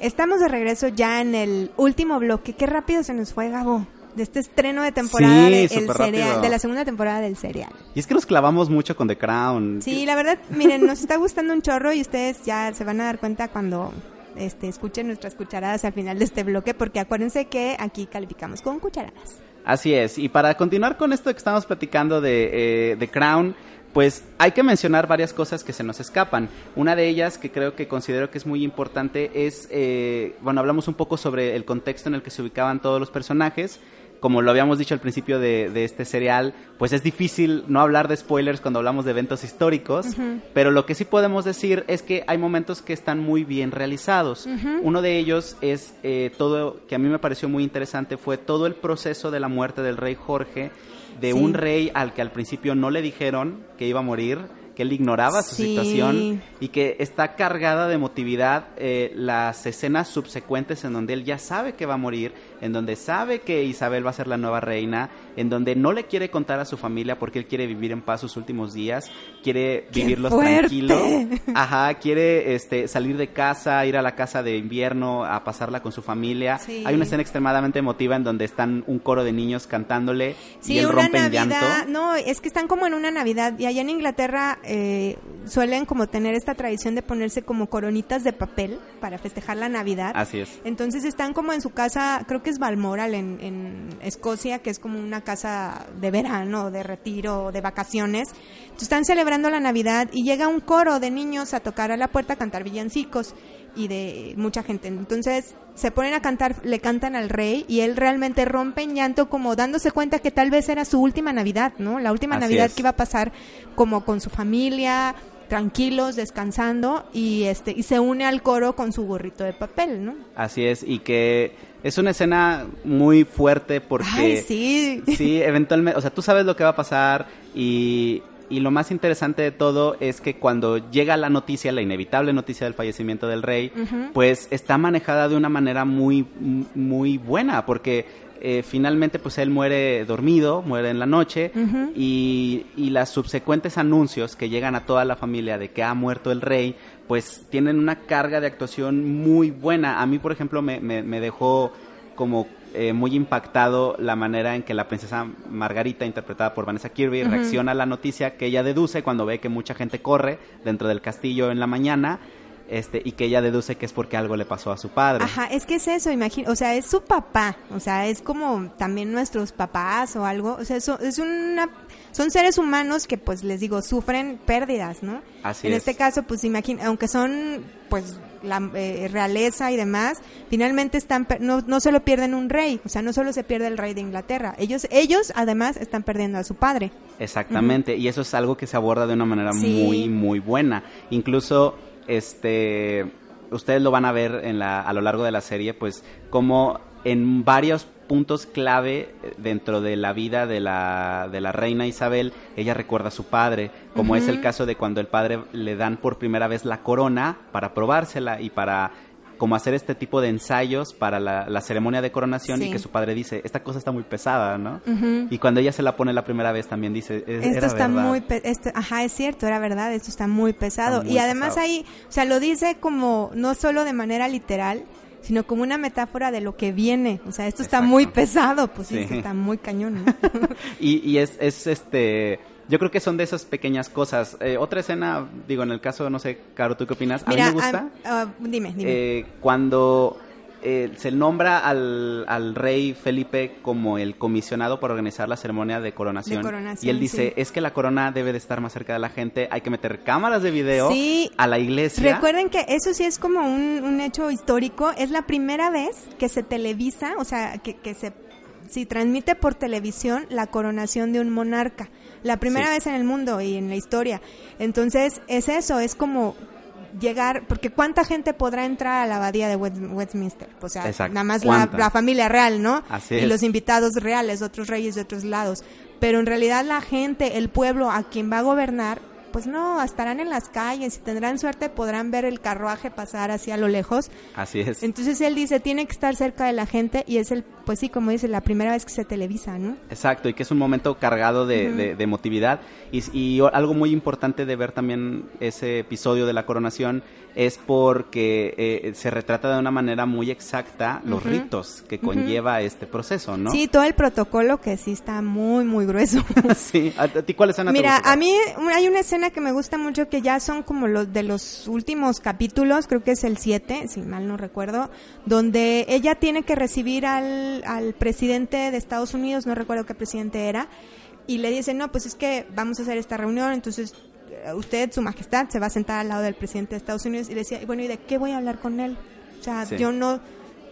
Estamos de regreso ya en el último bloque. Qué rápido se nos fue, Gabo. De este estreno de temporada Sí, de, el cereal, de la segunda temporada del serial. Y es que nos clavamos mucho con The Crown. Sí, la verdad, miren, nos está gustando un chorro y ustedes ya se van a dar cuenta cuando este, escuchen nuestras cucharadas al final de este bloque, porque acuérdense que aquí calificamos con cucharadas. Así es, y para continuar con esto que estamos platicando de eh, The Crown, pues hay que mencionar varias cosas que se nos escapan. Una de ellas que creo que considero que es muy importante es, eh, bueno, hablamos un poco sobre el contexto en el que se ubicaban todos los personajes. Como lo habíamos dicho al principio de, de este serial, pues es difícil no hablar de spoilers cuando hablamos de eventos históricos, pero lo que sí podemos decir es que hay momentos que están muy bien realizados. Uno de ellos es eh, todo, que a mí me pareció muy interesante, fue todo el proceso de la muerte del rey Jorge, de Sí. un rey al que al principio no le dijeron que iba a morir, que él ignoraba su situación y que está cargada de emotividad eh, las escenas subsecuentes en donde él ya sabe que va a morir, en donde sabe que Isabel va a ser la nueva reina, en donde no le quiere contar a su familia porque él quiere vivir en paz sus últimos días, quiere ¡Qué vivirlos fuerte! tranquilo, ajá, quiere este salir de casa, ir a la casa de invierno a pasarla con su familia. Sí. Hay una escena extremadamente emotiva en donde están un coro de niños cantándole y él una rompe en llanto. No, es que están como en una Navidad. Y allá en Inglaterra eh, suelen como tener esta tradición de ponerse como coronitas de papel para festejar la Navidad. Así es. Entonces están como en su casa, creo que es Balmoral en, en Escocia, que es como una casa de verano, de retiro, de vacaciones. Entonces están celebrando la Navidad y llega un coro de niños a tocar a la puerta a cantar villancicos y de mucha gente. Entonces se ponen a cantar, le cantan al rey y él realmente rompe en llanto como dándose cuenta que tal vez era su última Navidad, ¿no? La última Así Navidad es. que iba a pasar como con su familia, tranquilos, descansando y este y se une al coro con su gorrito de papel, ¿no? Así es, y que es una escena muy fuerte porque... Ay, sí. Sí, eventualmente, o sea, tú sabes lo que va a pasar y, y lo más interesante de todo es que cuando llega la noticia, la inevitable noticia del fallecimiento del rey, pues está manejada de una manera muy, muy buena porque... eh, finalmente pues él muere dormido, muere en la noche y, y las subsecuentes anuncios que llegan a toda la familia de que ha muerto el rey pues tienen una carga de actuación muy buena. A mí por ejemplo me, me, me dejó como eh, muy impactado la manera en que la princesa Margarita, interpretada por Vanessa Kirby, reacciona a la noticia que ella deduce cuando ve que mucha gente corre dentro del castillo en la mañana. Este, y que ella deduce que es porque algo le pasó a su padre. Ajá, es que es eso, imagino, o sea, es su papá, o sea, es como también nuestros papás o algo, o sea, eso, es una, son seres humanos que, pues, les digo, sufren pérdidas, ¿no? Así en es. este caso, pues, imagina, aunque son, pues, la eh, realeza y demás, finalmente están, no, no solo pierden un rey, o sea, no solo se pierde el rey de Inglaterra, ellos, ellos además están perdiendo a su padre. Exactamente, y eso es algo que se aborda de una manera Sí. muy, muy buena. Incluso, este, ustedes lo van a ver en la, a lo largo de la serie, pues, como en varios puntos clave dentro de la vida de la, de la reina Isabel, ella recuerda a su padre, como es el caso de cuando el padre le dan por primera vez la corona para probársela y para como hacer este tipo de ensayos para la, la ceremonia de coronación Sí. y que su padre dice, esta cosa está muy pesada, ¿no? Y cuando ella se la pone la primera vez también dice, "Es- Esto era está verdad". muy, esto, ajá, es cierto, era verdad, esto está muy pesado. Está muy y además pesado. ahí, o sea, lo dice como, no solo de manera literal, sino como una metáfora de lo que viene. O sea, esto está muy pesado, pues sí, Sí. es que está muy cañón, ¿no? *laughs* Y, y es, es este... Yo creo que son de esas pequeñas cosas. Eh, otra escena, digo, en el caso, no sé, Caro, ¿tú qué opinas? A Mira, mí me gusta ah, dime, dime. eh, cuando eh, se nombra al, al rey Felipe como el comisionado para organizar la ceremonia de coronación. De coronación, y él dice, sí. es que la corona debe de estar más cerca de la gente, hay que meter cámaras de video Sí. a la iglesia. Recuerden que eso sí es como un, un hecho histórico. Es la primera vez que se televisa, o sea, que, que se si transmite por televisión la coronación de un monarca. La primera Sí. vez en el mundo y en la historia. Entonces, es eso, es como llegar, porque ¿cuánta gente podrá entrar a la abadía de West- Westminster? O sea, Exacto. nada más la, familia real, ¿no? Así y es. los invitados reales, otros reyes de otros lados. Pero en realidad la gente, el pueblo a quien va a gobernar, pues no, estarán en las calles, si tendrán suerte podrán ver el carruaje pasar hacia lo lejos. Así es. Entonces él dice, tiene que estar cerca de la gente y es el, pues sí, como dice, la primera vez que se televisa, ¿no? Exacto, y que es un momento cargado de, de- de emotividad. Y, y algo muy importante de ver también ese episodio de la coronación es porque eh, se retrata de una manera muy exacta los ritos que conlleva este proceso, ¿no? Sí, todo el protocolo que sí está muy, muy grueso. *laughs* Sí. ¿A, ti cuáles son Mira, a mí hay una escena que me gusta mucho que ya son como los de los últimos capítulos, creo que es el 7, si mal no recuerdo, donde ella tiene que recibir al, al presidente de Estados Unidos, no recuerdo qué presidente era, y le dice, no, pues es que vamos a hacer esta reunión, entonces eh, usted, su majestad, se va a sentar al lado del presidente de Estados Unidos y le decía, bueno, ¿y de qué voy a hablar con él? O sea, Sí. yo no,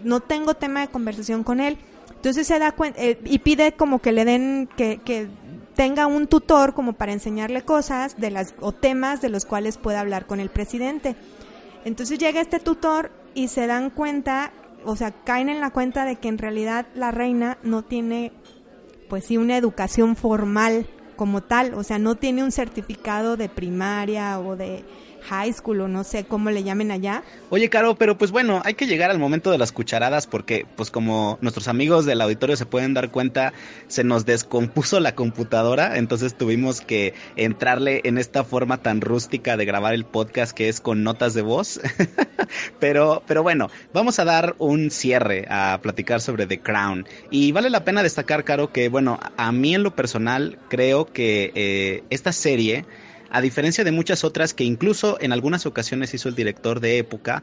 no tengo tema de conversación con él. Entonces se da cuenta y pide como que le den, que, que tenga un tutor como para enseñarle cosas de las o temas de los cuales pueda hablar con el presidente. Entonces llega este tutor y se dan cuenta, o sea, caen en la cuenta de que en realidad la reina no tiene, pues sí, una educación formal como tal, o sea, no tiene un certificado de primaria o de high school o no sé cómo le llamen allá. Oye, Caro, pero pues bueno, hay que llegar al momento de las cucharadas porque, pues como nuestros amigos del auditorio se pueden dar cuenta, se nos descompuso la computadora, entonces tuvimos que entrarle en esta forma tan rústica de grabar el podcast que es con notas de voz. *laughs* pero, pero bueno, vamos a dar un cierre a platicar sobre The Crown. Y vale la pena destacar, Caro, que bueno, a mí en lo personal creo que eh, esta serie a diferencia de muchas otras que incluso en algunas ocasiones hizo el director de época,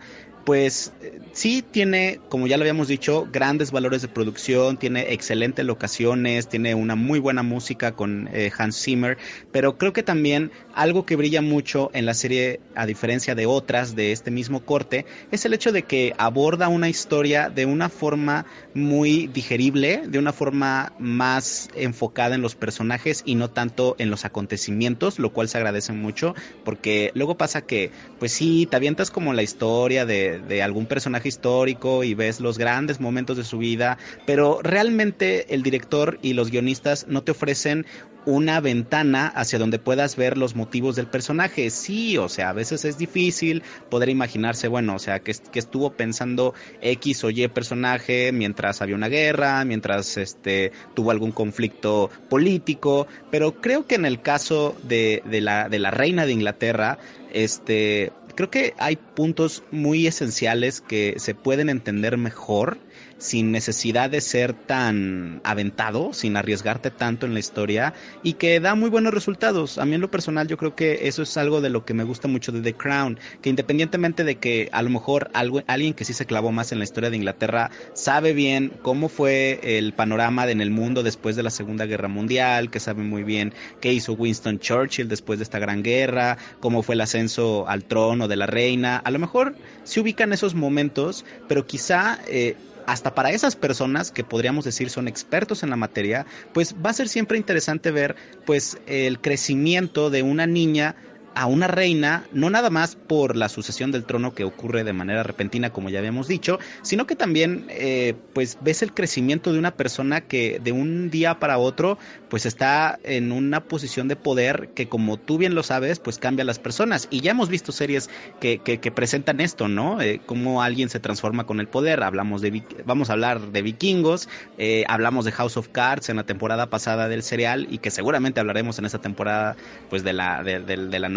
pues eh, sí tiene, como ya lo habíamos dicho, grandes valores de producción, tiene excelentes locaciones, tiene una muy buena música con eh, Hans Zimmer, pero creo que también algo que brilla mucho en la serie, a diferencia de otras de este mismo corte, es el hecho de que aborda una historia de una forma muy digerible, de una forma más enfocada en los personajes y no tanto en los acontecimientos, lo cual se agradece mucho, porque luego pasa que, pues sí, te avientas como la historia de, de algún personaje histórico y ves los grandes momentos de su vida, pero realmente el director y los guionistas no te ofrecen una ventana hacia donde puedas ver los motivos del personaje. Sí, o sea, a veces es difícil poder imaginarse, bueno, o sea, que, que estuvo pensando X o Y personaje mientras había una guerra, mientras este tuvo algún conflicto político, pero creo que en el caso de, de la, de la reina de Inglaterra, este, creo que hay puntos muy esenciales que se pueden entender mejor sin necesidad de ser tan aventado, sin arriesgarte tanto en la historia y que da muy buenos resultados. A mí en lo personal yo creo que eso es algo de lo que me gusta mucho de The Crown, que independientemente de que a lo mejor algo, alguien que sí se clavó más en la historia de Inglaterra sabe bien cómo fue el panorama en el mundo después de la Segunda Guerra Mundial, que sabe muy bien qué hizo Winston Churchill después de esta gran guerra, cómo fue el ascenso al trono de la reina, a lo mejor se ubican esos momentos, pero quizá eh, hasta para esas personas que podríamos decir son expertos en la materia, pues va a ser siempre interesante ver pues el crecimiento de una niña a una reina, no nada más por la sucesión del trono que ocurre de manera repentina, como ya habíamos dicho, sino que también, eh, pues, ves el crecimiento de una persona que de un día para otro, pues, está en una posición de poder que, como tú bien lo sabes, pues, cambia a las personas. Y ya hemos visto series que, que, que presentan esto, ¿no? Eh, cómo alguien se transforma con el poder. Hablamos de, vamos a hablar de vikingos, eh, hablamos de House of Cards en la temporada pasada del serial y que seguramente hablaremos en esta temporada, pues, de la, de, de- de la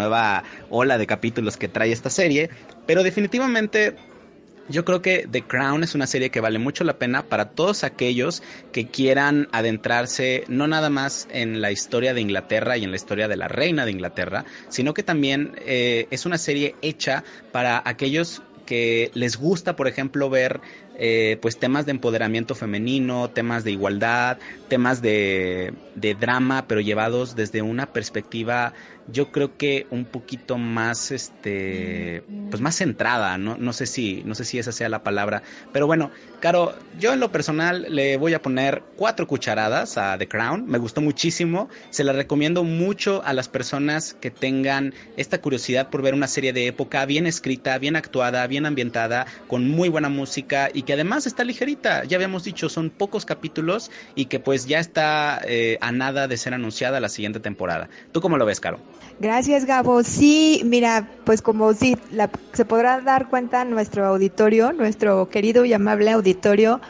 ola de capítulos que trae esta serie. Pero definitivamente yo creo que The Crown es una serie que vale mucho la pena para todos aquellos que quieran adentrarse no nada más en la historia de Inglaterra y en la historia de la reina de Inglaterra, sino que también eh, es una serie hecha para aquellos que les gusta, por ejemplo, ver eh, pues temas de empoderamiento femenino, temas de igualdad, temas de, de drama, pero llevados desde una perspectiva, yo creo que un poquito más, este, pues más centrada, no, no sé si, no sé si esa sea la palabra, pero bueno, Caro, yo en lo personal le voy a poner cuatro cucharadas a The Crown, me gustó muchísimo, se la recomiendo mucho a las personas que tengan esta curiosidad por ver una serie de época bien escrita, bien actuada, bien ambientada, con muy buena música y que además está ligerita, ya habíamos dicho, son pocos capítulos y que pues ya está eh, a nada de ser anunciada la siguiente temporada. ¿Tú cómo lo ves, Caro? Gracias, Gabo. Sí, mira, pues como sí, la- se podrá dar cuenta nuestro auditorio, nuestro querido y amable auditorio,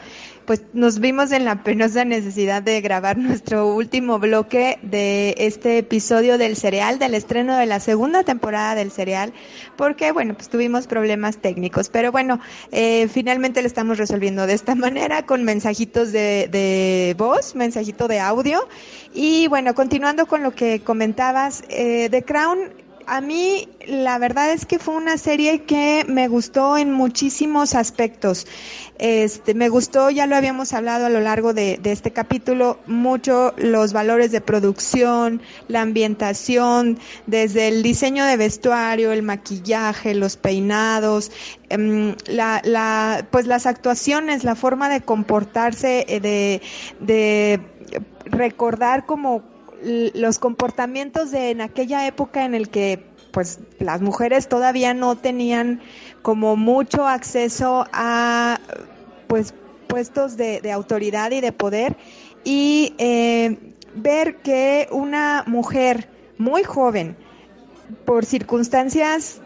pues nos vimos en la penosa necesidad de grabar nuestro último bloque de este episodio del cereal, del estreno de la segunda temporada del cereal, porque bueno, pues tuvimos problemas técnicos, pero bueno, eh, finalmente lo estamos resolviendo de esta *laughs* manera con mensajitos de, de voz, mensajito de audio. Y bueno, continuando con lo que comentabas, eh, The Crown a mí la verdad es que fue una serie que me gustó en muchísimos aspectos. Este, me gustó, ya lo habíamos hablado a lo largo de, este capítulo, mucho los valores de producción, la ambientación, desde el diseño de vestuario, el maquillaje, los peinados, em, la, la, pues las actuaciones, la forma de comportarse, eh, de, de recordar como los comportamientos de en aquella época en el que pues las mujeres todavía no tenían como mucho acceso a pues puestos de, autoridad y de poder. Y eh, ver que una mujer muy joven por circunstancias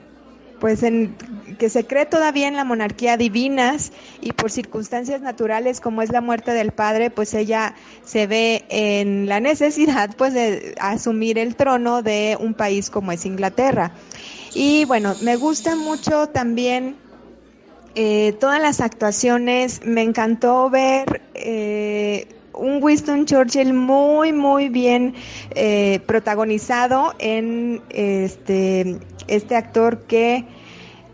pues en que se cree todavía en la monarquía divinas y por circunstancias naturales como es la muerte del padre, pues ella se ve en la necesidad pues de asumir el trono de un país como es Inglaterra. Y bueno, me gusta mucho también eh, todas las actuaciones, me encantó ver eh, un Winston Churchill muy, muy bien eh, protagonizado en este, este actor que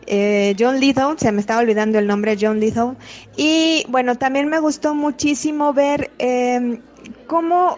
eh, John Lithgow, se me estaba olvidando el nombre, John Lithgow. Y bueno, también me gustó muchísimo ver eh, cómo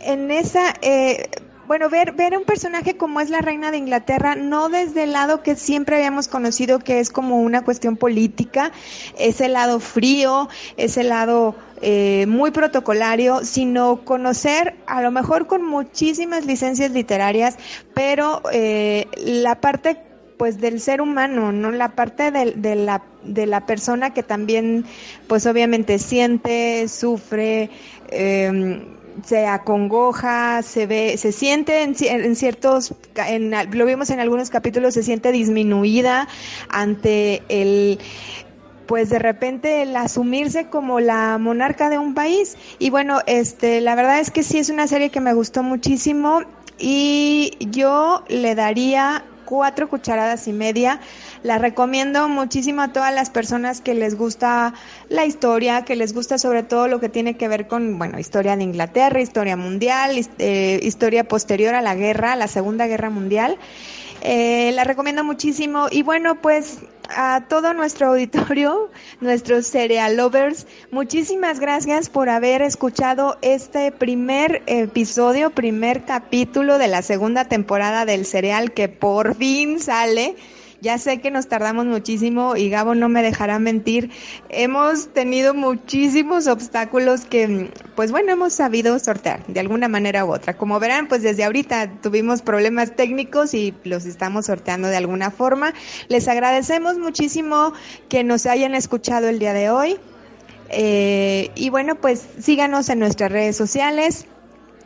en esa, eh, bueno, ver, ver un personaje como es la reina de Inglaterra, no desde el lado que siempre habíamos conocido que es como una cuestión política, ese lado frío, ese lado eh, muy protocolario, sino conocer, a lo mejor con muchísimas licencias literarias, pero eh, la parte pues del ser humano, ¿no? La parte de, de, la, de la persona que también, pues obviamente siente, sufre, eh, se acongoja, se ve, se siente en, ciertos, en, lo vimos en algunos capítulos, se siente disminuida ante el pues de repente el asumirse como la monarca de un país. Y bueno este la verdad es que sí es una serie que me gustó muchísimo y yo le daría cuatro cucharadas y media. La recomiendo muchísimo a todas las personas que les gusta la historia, que les gusta sobre todo lo que tiene que ver con, bueno, historia de Inglaterra, historia mundial, eh, historia posterior a la guerra, a la Segunda Guerra Mundial. Eh, la recomiendo muchísimo y bueno, pues a todo nuestro auditorio, *laughs* nuestros cereal lovers, muchísimas gracias por haber escuchado este primer episodio, primer capítulo de la segunda temporada del cereal que por fin sale. Ya sé que nos tardamos muchísimo y Gabo no me dejará mentir. Hemos tenido muchísimos obstáculos que, pues bueno, hemos sabido sortear de alguna manera u otra. Como verán, pues desde ahorita tuvimos problemas técnicos y los estamos sorteando de alguna forma. Les agradecemos muchísimo que nos hayan escuchado el día de hoy. Eh, y bueno, pues síganos en nuestras redes sociales.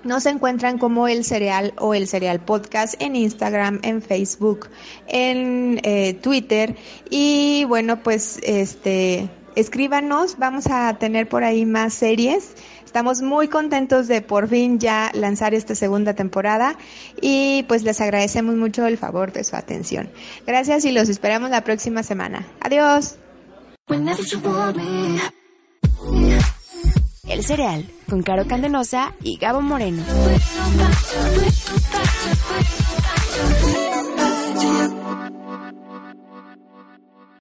Nos encuentran como el cereal o el cereal podcast en Instagram, en Facebook, en eh, Twitter y bueno pues este escríbanos, vamos a tener por ahí más series. Estamos muy contentos de por fin ya lanzar esta segunda temporada y pues les agradecemos mucho el favor de su atención. Gracias y los esperamos la próxima semana. Adiós. El cereal con Caro Candenosa y Gabo Moreno.